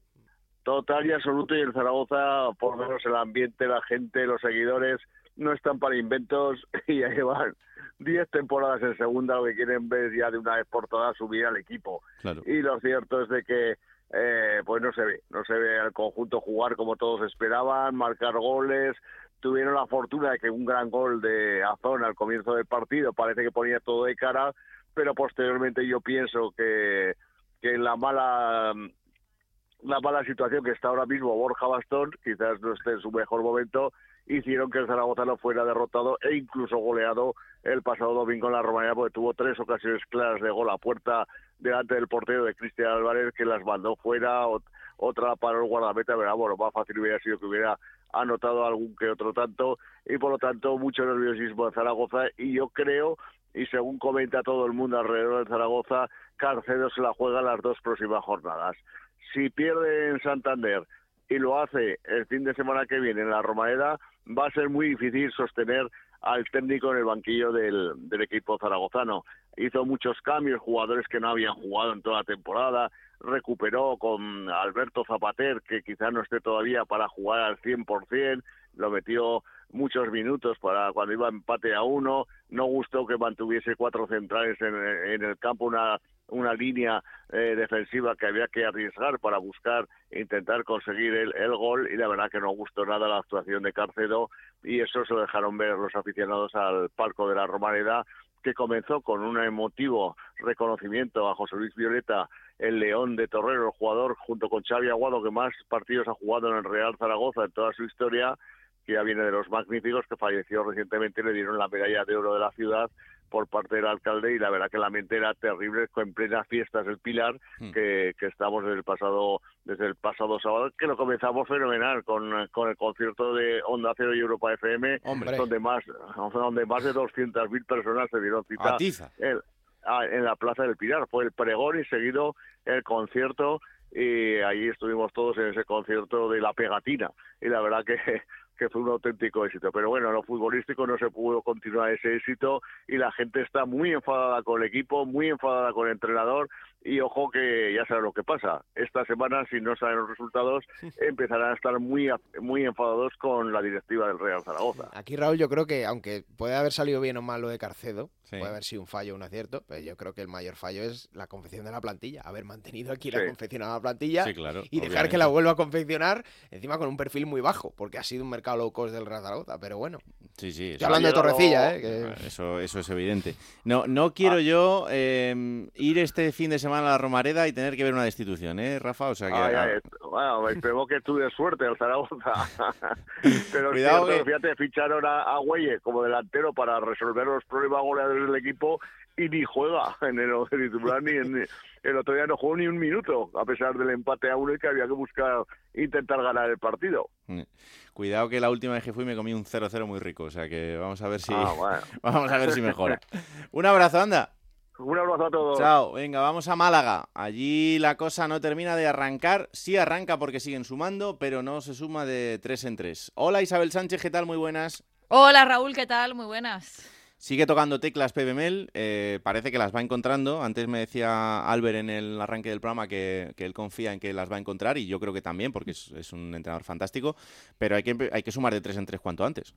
Total y absoluto y en Zaragoza, por lo menos el ambiente, la gente, los seguidores, no están para inventos y ya llevan 10 temporadas en segunda, lo que quieren ver ya de una vez por todas subir al equipo. Y lo cierto es de que eh, pues no se ve, no se ve al conjunto jugar como todos esperaban, marcar goles, tuvieron la fortuna de que un gran gol de Azón al comienzo del partido parece que ponía todo de cara, pero posteriormente yo pienso que, que la mala la mala situación que está ahora mismo Borja Bastón, quizás no esté en su mejor momento, hicieron que el Zaragoza no fuera derrotado e incluso goleado el pasado domingo en la Romanía porque tuvo tres ocasiones claras de gol a puerta delante del portero de Cristian Álvarez que las mandó fuera, otra para el guardameta, pero bueno, más fácil hubiera sido que hubiera anotado algún que otro tanto y por lo tanto mucho nerviosismo en Zaragoza y yo creo y según comenta todo el mundo alrededor de Zaragoza, Carcedo se la juega las dos próximas jornadas. Si pierde en Santander y lo hace el fin de semana que viene en la Romareda, va a ser muy difícil sostener al técnico en el banquillo del, del equipo zaragozano. Hizo muchos cambios, jugadores que no habían jugado en toda la temporada, recuperó con Alberto Zapater, que quizá no esté todavía para jugar al 100%, lo metió muchos minutos para cuando iba empate a uno, no gustó que mantuviese cuatro centrales en, en el campo, una una línea eh, defensiva que había que arriesgar para buscar e intentar conseguir el, el, gol y la verdad que no gustó nada la actuación de Carcedo y eso se lo dejaron ver los aficionados al palco de la Romareda que comenzó con un emotivo reconocimiento a José Luis Violeta, el León de Torrero, el jugador junto con Xavi Aguado que más partidos ha jugado en el Real Zaragoza en toda su historia que ya viene de los magníficos, que falleció recientemente, le dieron la medalla de oro de la ciudad por parte del alcalde y la verdad que la mente era terrible en plenas fiestas del Pilar hmm. que, que, estamos desde el pasado desde el pasado sábado que lo comenzamos fenomenal con, con el concierto de Onda Cero y Europa FM donde más donde más de 200.000 personas se dieron cita en, en la Plaza del Pilar. Fue el pregón y seguido el concierto y ahí estuvimos todos en ese concierto de la pegatina y la verdad que que fue un auténtico éxito. Pero bueno, en lo futbolístico no se pudo continuar ese éxito y la gente está muy enfadada con el equipo, muy enfadada con el entrenador y ojo que ya sabes lo que pasa. Esta semana, si no salen los resultados, empezarán a estar muy, muy enfadados con la directiva del Real Zaragoza. Aquí, Raúl, yo creo que aunque puede haber salido bien o mal lo de Carcedo, puede haber sido un fallo o un acierto, pero yo creo que el mayor fallo es la confección de la plantilla. Haber mantenido aquí la confección de la plantilla y dejar que la vuelva a confeccionar encima con un perfil muy bajo, porque ha sido un mercado low cost del Real Zaragoza. Pero bueno, Sí, sí. hablando de Torrecilla, ¿eh? Eso, eso es evidente. No, no quiero ah. yo em, ir este fin de semana a la Romareda y tener que ver una destitución, ¿eh, Rafa? O sea que... Ay, bueno, espero que tuve suerte al Zaragoza. Pero Cuidado fíjate, ficharon a, a como delantero para resolver los problemas goleadores del equipo y ni juega en el titular ni en, el otro día no jugó ni un minuto a pesar del empate a uno y que había que buscar intentar ganar el partido mm. cuidado que la última vez que fui me comí un 0-0 muy rico o sea que vamos a ver si ah, vamos a ver si mejora un abrazo anda un abrazo a todos. Chao. Venga, vamos a Málaga. Allí la cosa no termina de arrancar. Sí arranca porque siguen sumando, pero no se suma de tres en tres. Hola Isabel Sánchez, ¿qué tal? Muy buenas. Hola Raúl, ¿qué tal? Muy buenas. Sigue tocando teclas PBML, eh, parece que las va encontrando. Antes me decía Albert en el arranque del programa que, él confía en que las va a encontrar y yo creo que también, porque es, es un entrenador fantástico, pero hay que, hay que sumar de tres en tres cuanto antes.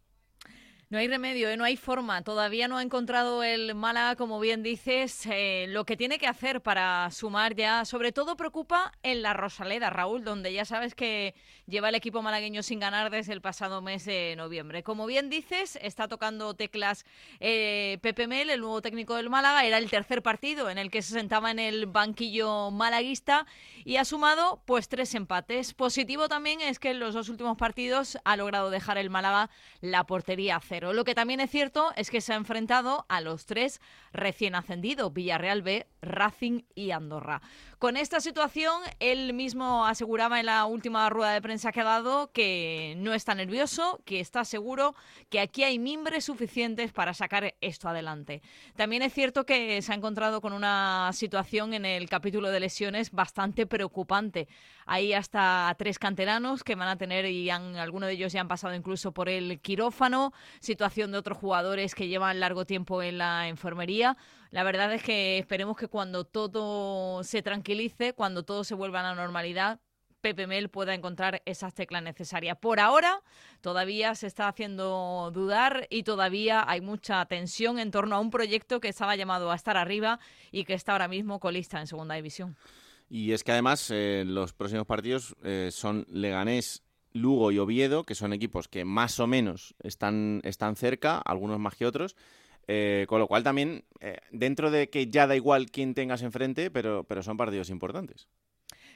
No hay remedio, ¿eh? no hay forma. Todavía no ha encontrado el Málaga, como bien dices, eh, lo que tiene que hacer para sumar ya. Sobre todo preocupa en la Rosaleda, Raúl, donde ya sabes que lleva el equipo malagueño sin ganar desde el pasado mes de noviembre. Como bien dices, está tocando teclas eh, Pepe Mel, el nuevo técnico del Málaga. Era el tercer partido en el que se sentaba en el banquillo malaguista y ha sumado pues tres empates. Positivo también es que en los dos últimos partidos ha logrado dejar el Málaga la portería cero. Lo que también es cierto es que se ha enfrentado a los tres recién ascendidos, Villarreal B, Racing y Andorra. Con esta situación, él mismo aseguraba en la última rueda de prensa que ha dado que no está nervioso, que está seguro que aquí hay mimbres suficientes para sacar esto adelante. También es cierto que se ha encontrado con una situación en el capítulo de lesiones bastante preocupante. Hay hasta tres canteranos que van a tener y algunos de ellos ya han pasado incluso por el quirófano, situación de otros jugadores que llevan largo tiempo en la enfermería. La verdad es que esperemos que cuando todo se tranquilice, cuando todo se vuelva a la normalidad, Pepe Mel pueda encontrar esas teclas necesarias. Por ahora todavía se está haciendo dudar y todavía hay mucha tensión en torno a un proyecto que estaba llamado a estar arriba y que está ahora mismo colista en segunda división. Y es que además eh, los próximos partidos eh, son Leganés, Lugo y Oviedo, que son equipos que más o menos están, están cerca, algunos más que otros, eh, con lo cual también, eh, dentro de que ya da igual quién tengas enfrente, pero, pero son partidos importantes.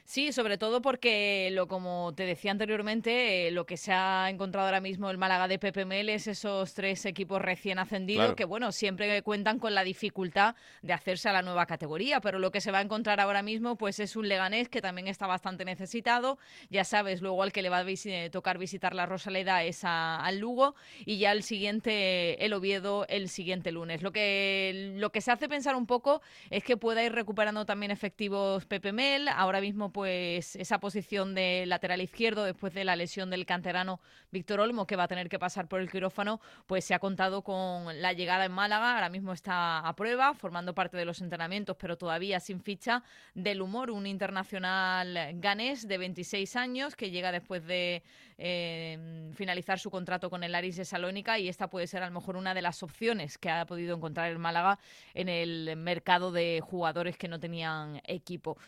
Sí, sobre todo porque, lo como te decía anteriormente, eh, lo que se ha encontrado ahora mismo el Málaga de Pepe Mel es esos tres equipos recién ascendidos que, bueno, siempre cuentan con la dificultad de hacerse a la nueva categoría, pero lo que se va a encontrar ahora mismo pues es un Leganés que también está bastante necesitado. Ya sabes, luego al que le va a tocar visitar la Rosaleda es al Lugo y ya el siguiente, el Oviedo, el siguiente lunes. Lo que, lo que se hace pensar un poco es que pueda ir recuperando también efectivos Pepe Mel. Ahora mismo pues esa posición de lateral izquierdo después de la lesión del canterano Víctor Olmo, que va a tener que pasar por el quirófano, pues se ha contado con la llegada en Málaga, ahora mismo está a prueba, formando parte de los entrenamientos, pero todavía sin ficha del humor, un internacional ganés de 26 años que llega después de eh, finalizar su contrato con el Aris de Salónica y esta puede ser a lo mejor una de las opciones que ha podido encontrar el Málaga en el mercado de jugadores que no tenían equipo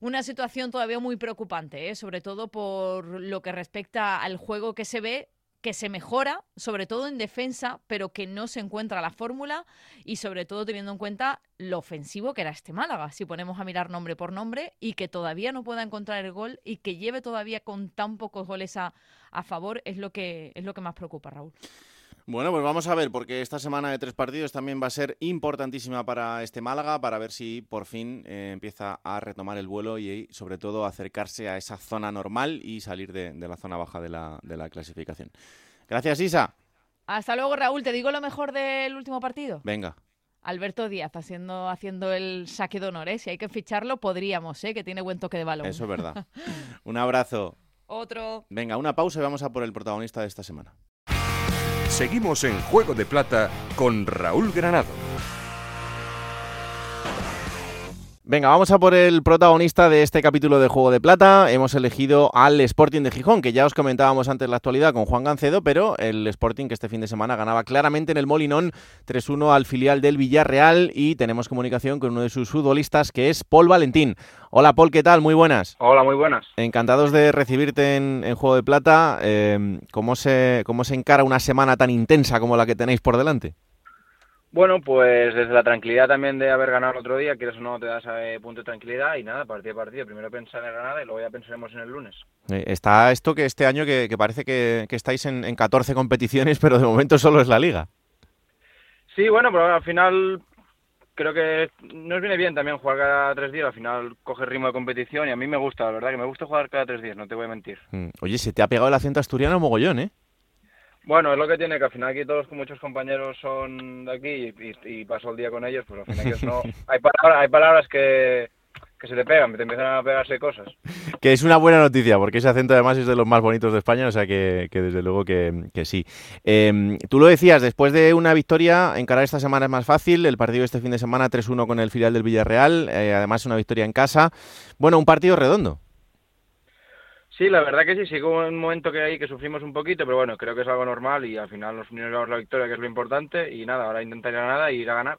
una situación todavía muy preocupante, ¿eh? sobre todo por lo que respecta al juego que se ve que se mejora, sobre todo en defensa, pero que no se encuentra la fórmula y sobre todo teniendo en cuenta lo ofensivo que era este Málaga, si ponemos a mirar nombre por nombre y que todavía no pueda encontrar el gol y que lleve todavía con tan pocos goles a, a favor es lo que es lo que más preocupa, Raúl. Bueno, pues vamos a ver, porque esta semana de tres partidos también va a ser importantísima para este Málaga, para ver si por fin eh, empieza a retomar el vuelo y, sobre todo acercarse a esa zona normal y salir de, la zona baja de la, de la clasificación. Gracias, Isa. Hasta luego, Raúl. ¿Te digo lo mejor del último partido? Venga. Alberto Díaz haciendo, haciendo el saque de honor. Si hay que ficharlo, podríamos, ¿eh? que tiene buen toque de balón. Eso es verdad. Un abrazo. Otro. Venga, una pausa y vamos a por el protagonista de esta semana. Seguimos en Juego de Plata con Raúl Granado. Venga, vamos a por el protagonista de este capítulo de Juego de Plata. Hemos elegido al Sporting de Gijón, que ya os comentábamos antes la actualidad con Juan Gancedo, pero el Sporting que este fin de semana ganaba claramente en el Molinón 3-1 al filial del Villarreal y tenemos comunicación con uno de sus futbolistas que es Paul Valentín. Hola Paul, ¿qué tal? Muy buenas. Hola, muy buenas. Encantados de recibirte en, Juego de Plata. Eh, ¿cómo, se, ¿Cómo se encara una semana tan intensa como la que tenéis por delante? Bueno, pues desde la tranquilidad también de haber ganado el otro día, quieres o no, te das a punto de tranquilidad y nada, partido a partido. Primero pensar en Granada y luego ya pensaremos en el lunes. Eh, está esto que este año que, parece que, estáis en, en, 14 competiciones, pero de momento solo es la liga. Sí, bueno, pero al final creo que nos viene bien también jugar cada tres días. Al final coge ritmo de competición y a mí me gusta, la verdad que me gusta jugar cada tres días, no te voy a mentir. Mm, oye, se te ha pegado el acento asturiano mogollón, ¿eh? Bueno, es lo que tiene, que al final aquí todos muchos compañeros son de aquí y, paso el día con ellos, pues al final no... hay, palabras, hay palabras que, se te pegan, te empiezan a pegarse cosas. Que es una buena noticia, porque ese acento además es de los más bonitos de España, o sea que, desde luego que, sí. Em, tú lo decías, después de una victoria, encarar esta semana es más fácil, el partido este fin de semana 3-1 con el filial del Villarreal, eh, además una victoria en casa. Bueno, un partido redondo. Sí, la verdad que sí, sí hubo un momento que ahí que sufrimos un poquito, pero bueno, creo que es algo normal y al final nos unimos la victoria, que es lo importante, y nada, ahora intentar ir a nada y ir a ganar.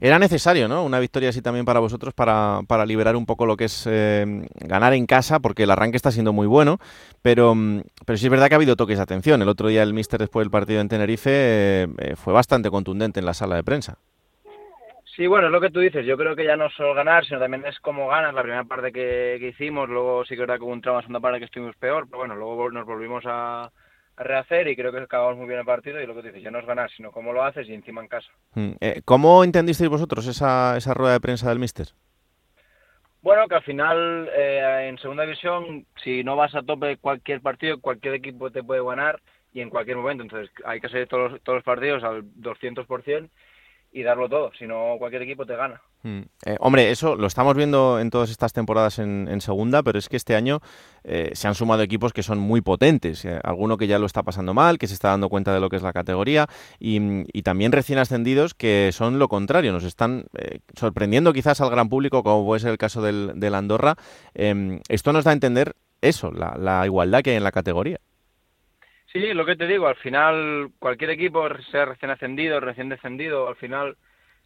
Era necesario, ¿no? Una victoria así también para vosotros para, para liberar un poco lo que es eh, ganar en casa, porque el arranque está siendo muy bueno, pero, mm, pero sí es verdad que ha habido toques de atención. El otro día el míster después del partido en Tenerife eh, eh, fue bastante contundente en la sala de prensa. Sí, bueno, es lo que tú dices. Yo creo que ya no solo ganar, sino también es cómo ganas. La primera parte que, hicimos, luego sí que era como un tramo, la segunda parte que estuvimos peor, pero bueno, luego nos volvimos a, rehacer y creo que acabamos muy bien el partido. Y lo que tú dices, ya no es ganar, sino cómo lo haces y encima en casa. Mm, eh, ¿Cómo entendisteis vosotros esa, esa rueda de prensa del Mister? Bueno, que al final eh, en segunda división, si no vas a tope cualquier partido, cualquier equipo te puede ganar y en cualquier momento. Entonces hay que hacer todos, todos los partidos al 200% y darlo todo, si no cualquier equipo te gana. Mm. Eh, hombre, eso lo estamos viendo en todas estas temporadas en, segunda, pero es que este año eh, se han sumado equipos que son muy potentes. Eh, alguno que ya lo está pasando mal, que se está dando cuenta de lo que es la categoría, y, también recién ascendidos que son lo contrario, nos están sorprendiendo quizás al gran público, como puede ser el caso del, Andorra. Em, esto nos da a entender eso, la igualdad que hay en la categoría. Sí, lo que te digo, al final cualquier equipo, sea recién ascendido, recién descendido, al final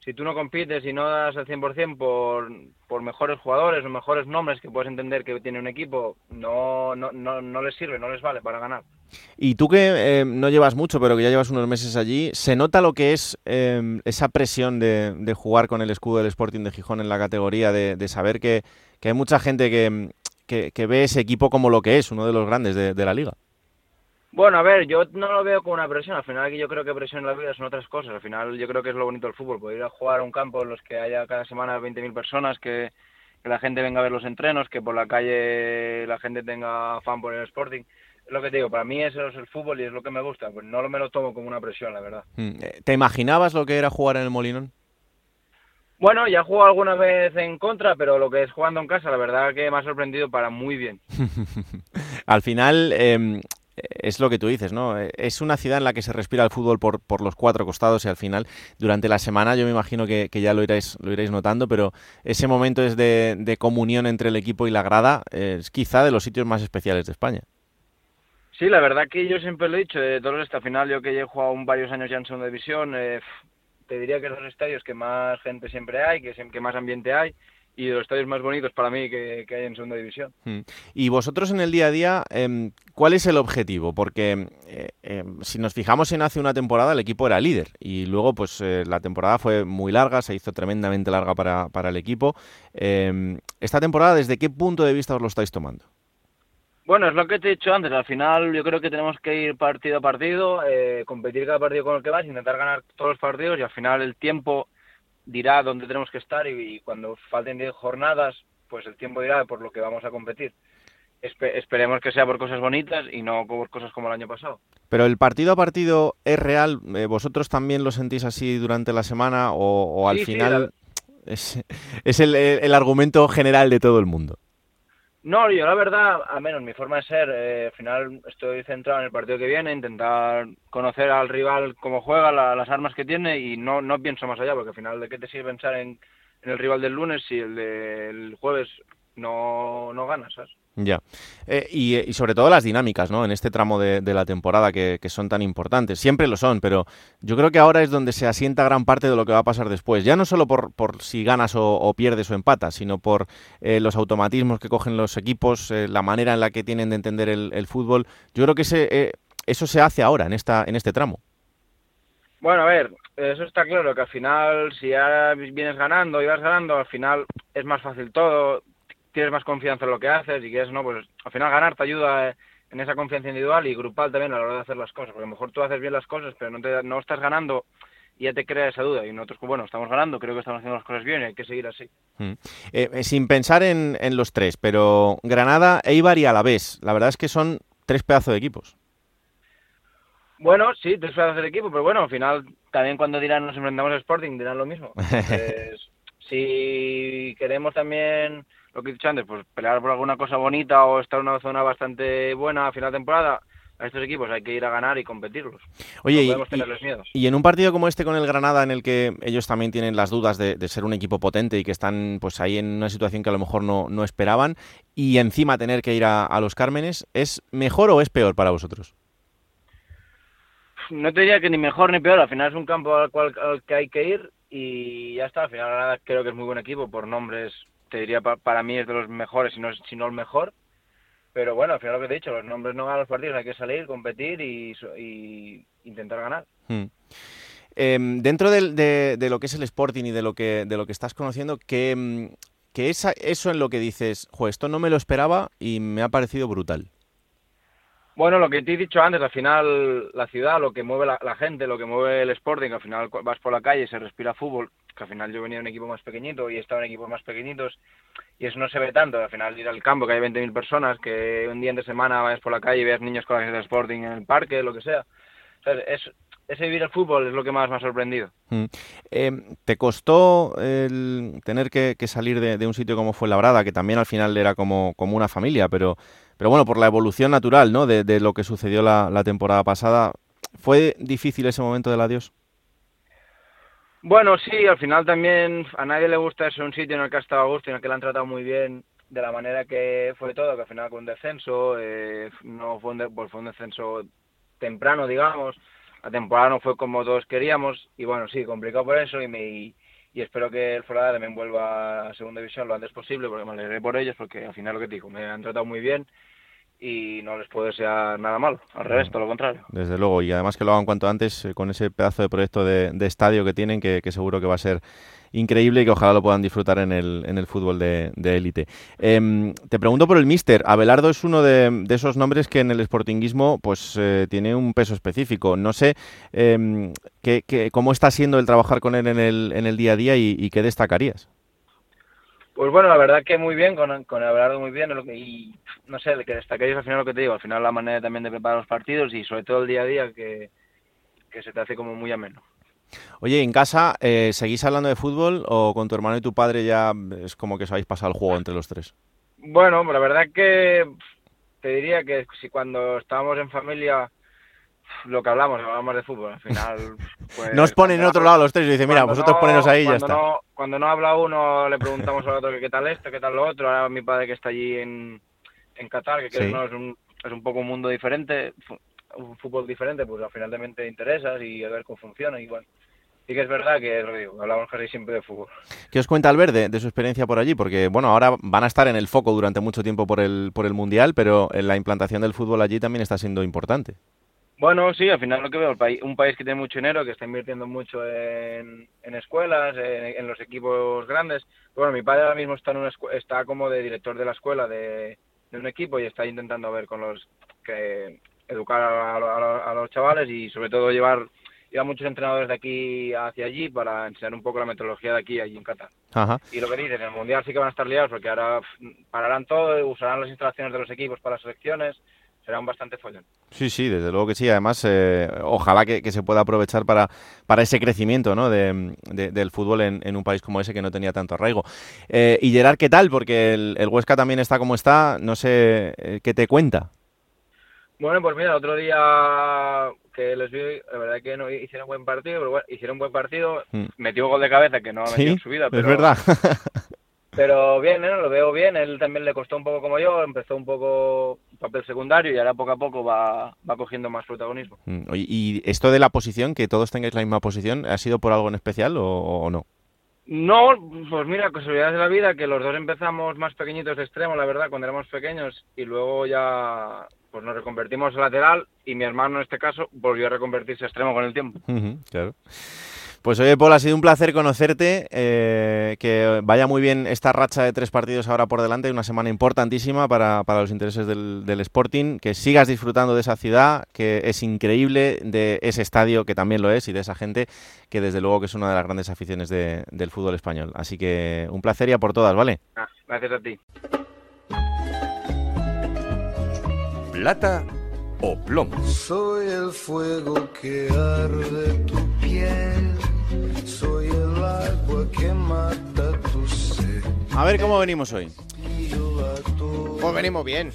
si tú no compites y no das el 100% por, por mejores jugadores o mejores nombres que puedes entender que tiene un equipo, no, no, no, no les sirve, no les vale para ganar. Y tú que eh, no llevas mucho, pero que ya llevas unos meses allí, ¿se nota lo que es eh, esa presión de, jugar con el escudo del Sporting de Gijón en la categoría, de, saber que, que hay mucha gente que, que, ve ese equipo como lo que es, uno de los grandes de, la liga. Bueno, a ver, yo no lo veo como una presión. Al final, yo creo que presión en la vida son otras cosas. Al final, yo creo que es lo bonito del fútbol, poder ir a jugar a un campo en los que haya cada semana 20.000 personas, que, que la gente venga a ver los entrenos, que por la calle la gente tenga fan por el Sporting lo que te digo, para mí eso es el fútbol y es lo que me gusta. Pues no me lo tomo como una presión, la verdad. Mm, eh, ¿Te imaginabas lo que era jugar en el Molinón? Bueno, ya he jugado alguna vez en contra, pero lo que es jugando en casa, la verdad que me ha sorprendido para muy bien. Al final, em, es lo que tú dices, ¿no? Es una ciudad en la que se respira el fútbol por, por los cuatro costados y al final, durante la semana, yo me imagino que, ya lo iréis, lo iréis notando, pero ese momento es de, de comunión entre el equipo y la grada, es quizá de los sitios más especiales de España. Sí, la verdad que yo siempre lo he dicho, de todos esta final, yo que he jugado varios años ya en segunda división, eh, te diría que es los estadios que más gente siempre hay, que, que más ambiente hay y de los estadios más bonitos para mí que, hay en segunda división. Hmm. Y vosotros en el día a día, em, ¿cuál es el objetivo? Porque eh, em, si nos fijamos en hace una temporada, el equipo era líder y luego pues eh, la temporada fue muy larga, se hizo tremendamente larga para, para el equipo. Em, esta temporada, ¿desde qué punto de vista os lo estáis tomando? Bueno, es lo que te he dicho antes. Al final, yo creo que tenemos que ir partido a partido, eh, competir cada partido con el que vas, intentar ganar todos los partidos y al final el tiempo dirá dónde tenemos que estar y, cuando falten 10 jornadas, pues el tiempo dirá por lo que vamos a competir. esperemos que sea por cosas bonitas y no por cosas como el año pasado. Pero el partido a partido es real. Eh, ¿Vosotros también lo sentís así durante la semana o, al final es, es el argumento general de todo el mundo? No, yo la verdad, a menos mi forma de ser, eh, al final estoy centrado en el partido que viene, intentar conocer al rival cómo juega, las armas que tiene y no, no pienso más allá, porque al final de qué te sirve pensar en, en el rival del lunes si el del jueves no, no ganas, ¿sabes? Ya. Eh, y, sobre todo las dinámicas, ¿no? En este tramo de, la temporada que, son tan importantes. Siempre lo son, pero yo creo que ahora es donde se asienta gran parte de lo que va a pasar después. Ya no solo por, por si ganas o, pierdes o empatas, sino por eh, los automatismos que cogen los equipos, eh, la manera en la que tienen de entender el, fútbol. Yo creo que ese, eso se hace ahora, en, esta, en este tramo. Bueno, a ver, eso está claro, que al final, si ya vienes ganando y vas ganando, al final es más fácil todo tienes más confianza en lo que haces y quieres, no, pues al final ganar te ayuda eh, en esa confianza individual y grupal también a la hora de hacer las cosas, porque a lo mejor tú haces bien las cosas, pero no, te, no estás ganando y ya te crea esa duda. Y nosotros, pues, bueno, estamos ganando, creo que estamos haciendo las cosas bien y hay que seguir así. Mm. Eh, eh, sin pensar en, en, los tres, pero Granada, Eibar y Alavés, la verdad es que son tres pedazos de equipos. Bueno, sí, tres pedazos de equipo, pero bueno, al final también cuando dirán nos enfrentamos a Sporting dirán lo mismo. si queremos también lo que he dicho antes, pues pelear por alguna cosa bonita o estar en una zona bastante buena a final de temporada, a estos equipos hay que ir a ganar y competirlos. Oye, y, y, en un partido como este con el Granada, en el que ellos también tienen las dudas de, ser un equipo potente y que están pues ahí en una situación que a lo mejor no, no esperaban, y encima tener que ir a, los Cármenes, ¿es mejor o es peor para vosotros? No te diría que ni mejor ni peor, al final es un campo al cual al que hay que ir y ya está, al final Granada creo que es muy buen equipo por nombres te diría para mí es de los mejores, si no, si no el mejor. Pero bueno, al final lo que te he dicho, los nombres no ganan los partidos, hay que salir, competir y, intentar ganar. Hmm. Em, dentro de, lo que es el Sporting y de lo que, de lo que estás conociendo, ¿qué, mm, es eso en lo que dices, esto no me lo esperaba y me ha parecido brutal? Bueno, lo que te he dicho antes, al final la ciudad, lo que mueve la, gente, lo que mueve el Sporting, al final vas por la calle y se respira fútbol, que al final yo venía de un equipo más pequeñito y he estado en equipos más pequeñitos y eso no se ve tanto, al final ir al campo que hay 20.000 personas, que un día de semana vayas por la calle y veas niños con la de Sporting en el parque, lo que sea. es, ese vivir el fútbol es lo que más me ha sorprendido. Mm. Eh, ¿Te costó tener que, salir de, un sitio como fue Labrada, que también al final era como, como una familia, pero, pero bueno, por la evolución natural ¿no? de, lo que sucedió la, temporada pasada, ¿fue difícil ese momento del adiós? Bueno, sí, al final también a nadie le gusta ser un sitio en el que ha estado a gusto en el que le han tratado muy bien de la manera que fue todo, que al final con un descenso, eh, no fue un, pues fue un descenso temprano, digamos, la temporada no fue como todos queríamos y bueno, sí, complicado por eso y, me, espero que el Forada también vuelva a segunda división lo antes posible porque me alegré por ellos porque al final lo que te digo, me han tratado muy bien y no les puede ser nada malo, al revés, todo lo contrario. Desde luego, y además que lo hagan cuanto antes eh, con ese pedazo de proyecto de, de estadio que tienen, que, que seguro que va a ser increíble y que ojalá lo puedan disfrutar en el, en el fútbol de élite. Em, te pregunto por el míster. Abelardo es uno de, de, esos nombres que en el sportinguismo pues eh, tiene un peso específico. No sé eh, qué, qué, cómo está siendo el trabajar con él en el, en el día a día y, y qué destacarías. Pues bueno, la verdad que muy bien, con, con Abelardo muy bien, y no sé, que destacarías al final lo que te digo, al final la manera también de preparar los partidos y sobre todo el día a día que, que se te hace como muy ameno. Oye, en casa, eh, ¿seguís hablando de fútbol o con tu hermano y tu padre ya es como que os habéis pasado el juego entre los tres? Bueno, la verdad que te diría que si cuando estábamos en familia lo que hablamos, hablamos de fútbol, al final... Pues, Nos ponen en otro lado los tres y dice, mira, vosotros no, poneros ahí y ya está. No, cuando no habla uno le preguntamos al otro que qué tal esto, qué tal lo otro, ahora mi padre que está allí en, en Qatar, que Sí. no, es, un, es un poco un mundo diferente, un fútbol diferente, pues al final también te interesas y a ver cómo funciona y bueno. Sí que es verdad que, digo, hablamos casi siempre de fútbol. ¿Qué os cuenta Albert de, de su experiencia por allí? Porque, bueno, ahora van a estar en el foco durante mucho tiempo por el, por el Mundial, pero en la implantación del fútbol allí también está siendo importante. Bueno, sí, al final lo que veo, el país, un país que tiene mucho dinero, que está invirtiendo mucho en, en escuelas, en, en los equipos grandes. Bueno, mi padre ahora mismo está, en una está como de director de la escuela de, de un equipo y está intentando ver con los que educar a, a- a los chavales y sobre todo llevar, llevar muchos entrenadores de aquí hacia allí para enseñar un poco la metodología de aquí allí en Qatar. Ajá. Y lo que dicen, en el Mundial sí que van a estar liados porque ahora pf, pararán todo, usarán las instalaciones de los equipos para las selecciones, será un bastante follón. Sí, sí, desde luego que sí. Además, eh, ojalá que, que se pueda aprovechar para, para ese crecimiento ¿no? de, de- del fútbol en, en un país como ese que no tenía tanto arraigo. Eh, y Gerard, ¿qué tal? Porque el, el Huesca también está como está. No sé eh, qué te cuenta. Bueno, pues mira, otro día que les vi, la verdad que no hicieron buen partido, pero bueno, hicieron buen partido, Mm. metió gol de cabeza que no ha metido Sí, en su vida, es pero, verdad. pero bien, ¿eh? lo veo bien, él también le costó un poco como yo, empezó un poco papel secundario y ahora poco a poco va, va cogiendo más protagonismo. Mm, ¿Y esto de la posición, que todos tengáis la misma posición, ha sido por algo en especial o, o no? No, pues mira, casualidades de la vida, que los dos empezamos más pequeñitos de extremo, la verdad, cuando éramos pequeños, y luego ya pues nos reconvertimos a lateral, y mi hermano en este caso volvió a reconvertirse a extremo con el tiempo. Claro. Pues oye, Paul, ha sido un placer conocerte, eh, que vaya muy bien esta racha de tres partidos ahora por delante, una semana importantísima para, para los intereses del, del Sporting, que sigas disfrutando de esa ciudad, que es increíble, de ese estadio, que también lo es, y de esa gente, que desde luego que es una de las grandes aficiones de- del fútbol español. Así que un placer y a por todas, ¿vale? Ah, gracias a ti. Plata o plomo. Soy el fuego que arde tu piel, A ver cómo venimos hoy. Pues venimos bien.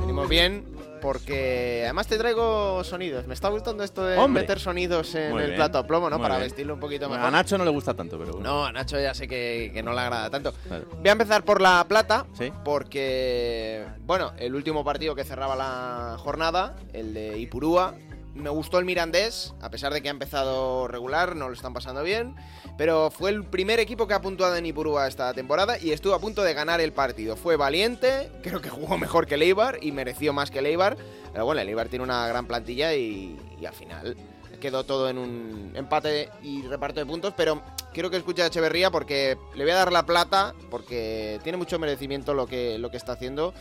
Venimos bien porque además te traigo sonidos. Me está gustando esto de Hombre. meter sonidos en Muy el bien, plato a plomo, ¿no? muy Para bien. vestirlo un poquito Bueno, mejor. a Nacho no le gusta tanto, pero bueno. No, a Nacho ya sé que, que no le agrada tanto. Voy a empezar por la plata, Sí. porque, bueno, el último partido que cerraba la jornada, el de Ipurúa, me gustó el Mirandés, a pesar de que ha empezado regular, no lo están pasando bien, pero fue el primer equipo que ha puntuado en Ipurúa esta temporada y estuvo a punto de ganar el partido. Fue valiente, creo que jugó mejor que el Eibar y mereció más que el Eibar, pero bueno, el Eibar tiene una gran plantilla y, al final quedó todo en un empate y reparto de puntos, pero quiero que escuche a Echeverría porque le voy a dar la plata, porque tiene mucho merecimiento lo que, lo que está haciendo.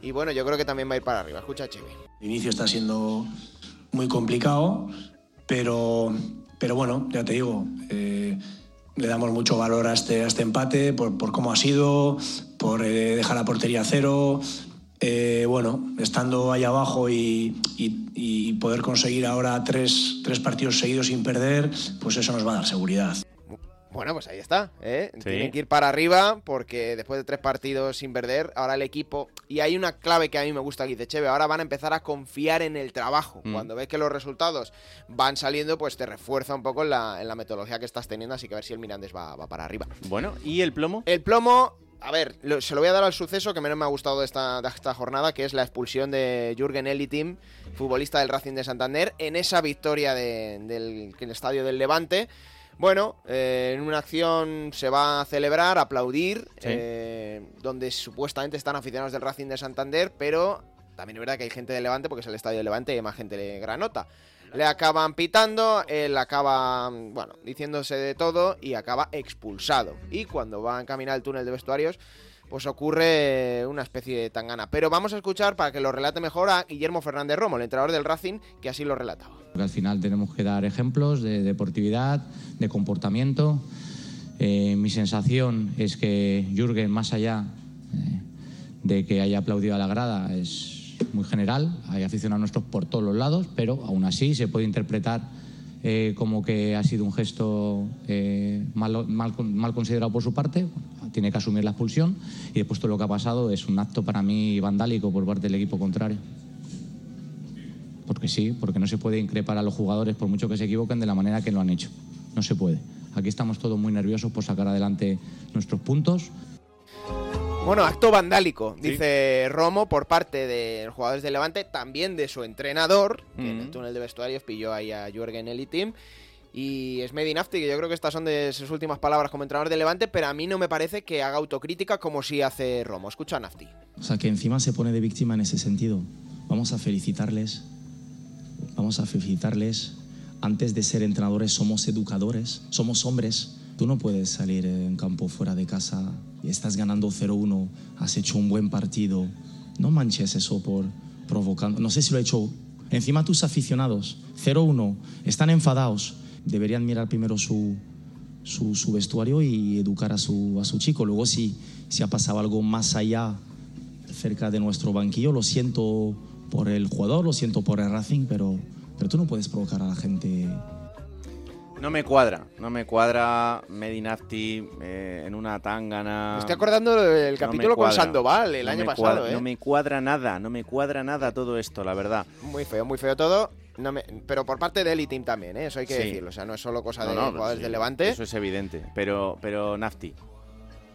Y bueno, yo creo que también va a ir para arriba. Escucha Cheve. El inicio está siendo muy complicado, pero, pero bueno, ya te digo, eh, le damos mucho valor a este, a este empate por, por cómo ha sido, por eh, dejar la portería a cero. Eh, bueno, estando ahí abajo y, y- y poder conseguir ahora tres, tres partidos seguidos sin perder, pues eso nos va a dar seguridad. Bueno, pues ahí está. ¿eh? Sí. Tienen que ir para arriba porque después de tres partidos sin perder, ahora el equipo... Y hay una clave que a mí me gusta aquí de Cheve. Ahora van a empezar a confiar en el trabajo. Mm. Cuando ves que los resultados van saliendo, pues te refuerza un poco en la, en la metodología que estás teniendo. Así que a ver si el Mirandés va, va para arriba. Bueno, ¿y el plomo? El plomo, a ver, lo- se lo voy a dar al suceso que menos me ha gustado de esta, de esta jornada, que es la expulsión de Jürgen Elitim, futbolista del Racing de Santander, en esa victoria de- del estadio del Levante. Bueno, eh, en una acción se va a celebrar, aplaudir, Sí. eh, donde supuestamente están aficionados del Racing de Santander, pero también es verdad que hay gente de Levante, porque es el estadio de Levante y hay más gente de Granota. Le acaban pitando, él acaba, bueno, diciéndose de todo y acaba expulsado. Y cuando va a caminar al túnel de vestuarios, pues ocurre una especie de tangana. Pero vamos a escuchar para que lo relate mejor a Guillermo Fernández Romo, el entrenador del Racing, que así lo relataba. Al final tenemos que dar ejemplos de deportividad, de comportamiento. Eh, mi sensación es que Jürgen, más allá eh, de que haya aplaudido a la grada, es muy general. Hay aficionados nuestros por todos los lados, pero aún así se puede interpretar eh, como que ha sido un gesto eh, mal, mal, mal considerado por su parte. Tiene que asumir la expulsión y después todo lo que ha pasado es un acto para mí vandálico por parte del equipo contrario. Porque sí, porque no se puede increpar a los jugadores por mucho que se equivoquen de la manera que lo han hecho. No se puede. Aquí estamos todos muy nerviosos por sacar adelante nuestros puntos. Bueno, acto vandálico, dice Romo, por parte de los jugadores de Levante, también de su entrenador, que en el Mm. túnel de vestuarios pilló ahí a Jürgen Elitim. Y es Nafti, que yo creo que estas son de sus últimas palabras como entrenador de Levante, pero a mí no me parece que haga autocrítica como si hace Romo. Escucha a Nafti. O sea, que encima se pone de víctima en ese sentido. Vamos a felicitarles. Vamos a felicitarles. Antes de ser entrenadores somos educadores, somos hombres. Tú no puedes salir en campo fuera de casa estás ganando 0-1, has hecho un buen partido. No manches eso por provocando. No sé si lo he hecho. Encima tus aficionados, 0-1, están enfadados. Deberían mirar primero su, su, vestuario y educar a su, a su chico. Luego si, si ha pasado algo más allá cerca de nuestro banquillo. Lo siento por el jugador, lo siento por el Racing, pero, pero tú no puedes provocar a la gente. No me cuadra, no me cuadra Medinafti eh, en una tangana. Me estoy acordando del capítulo con. Sandoval el No año pasado, cuadra- ¿eh? No me cuadra nada, no me cuadra nada todo esto, la verdad. Muy feo, muy feo todo. No me- Pero por parte de Elitim también, ¿eh? eso hay que Sí. decirlo. O sea, no es solo cosa de no, jugadores sí, de Levante. Eso es evidente. Pero, pero Nafti,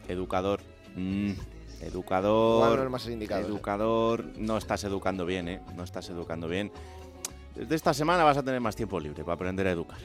educador. mm, educador. Más indicado, ¿eh? Educador. No estás educando bien, ¿eh? No estás educando bien. Desde esta semana vas a tener más tiempo libre para aprender a educar.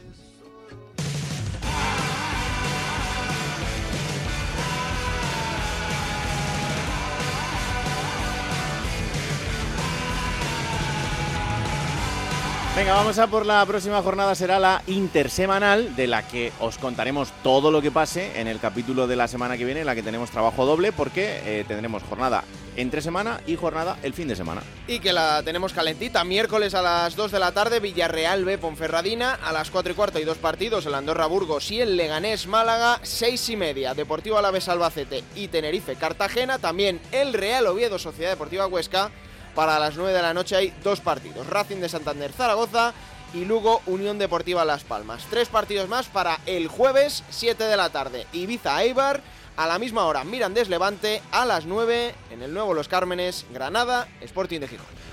Venga, vamos a por la próxima jornada, será la intersemanal, de la que os contaremos todo lo que pase en el capítulo de la semana que viene, en la que tenemos trabajo doble, porque eh, tendremos jornada entre semana y jornada el fin de semana. Y que la tenemos calentita. Miércoles a las 2 de la tarde, Villarreal B Ponferradina. A las 4 y cuarto y dos partidos, el Andorra Burgos y el Leganés Málaga. 6 y media, Deportivo Alavés Albacete y Tenerife Cartagena. También el Real Oviedo Sociedad Deportiva Huesca. Para las 9 de la noche hay dos partidos. Racing de Santander Zaragoza y Lugo Unión Deportiva Las Palmas. Tres partidos más para el jueves, 7 de la tarde. Ibiza Eibar. A la misma hora, Mirandés Levante. A las 9 en el nuevo Los Cármenes, Granada, Sporting de Gijón.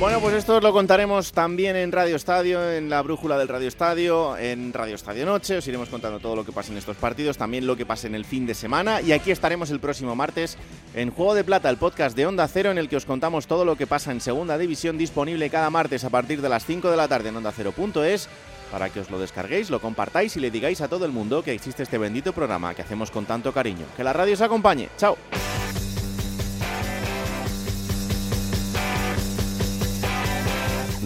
Bueno, pues esto os lo contaremos también en Radio Estadio, en la brújula del Radio Estadio, en Radio Estadio Noche. Os iremos contando todo lo que pasa en estos partidos, también lo que pasa en el fin de semana. Y aquí estaremos el próximo martes en Juego de Plata, el podcast de Onda Cero, en el que os contamos todo lo que pasa en Segunda División, disponible cada martes a partir de las 5 de la tarde en Onda Cero.es, para que os lo descarguéis, lo compartáis y le digáis a todo el mundo que existe este bendito programa que hacemos con tanto cariño. Que la radio os acompañe. Chao.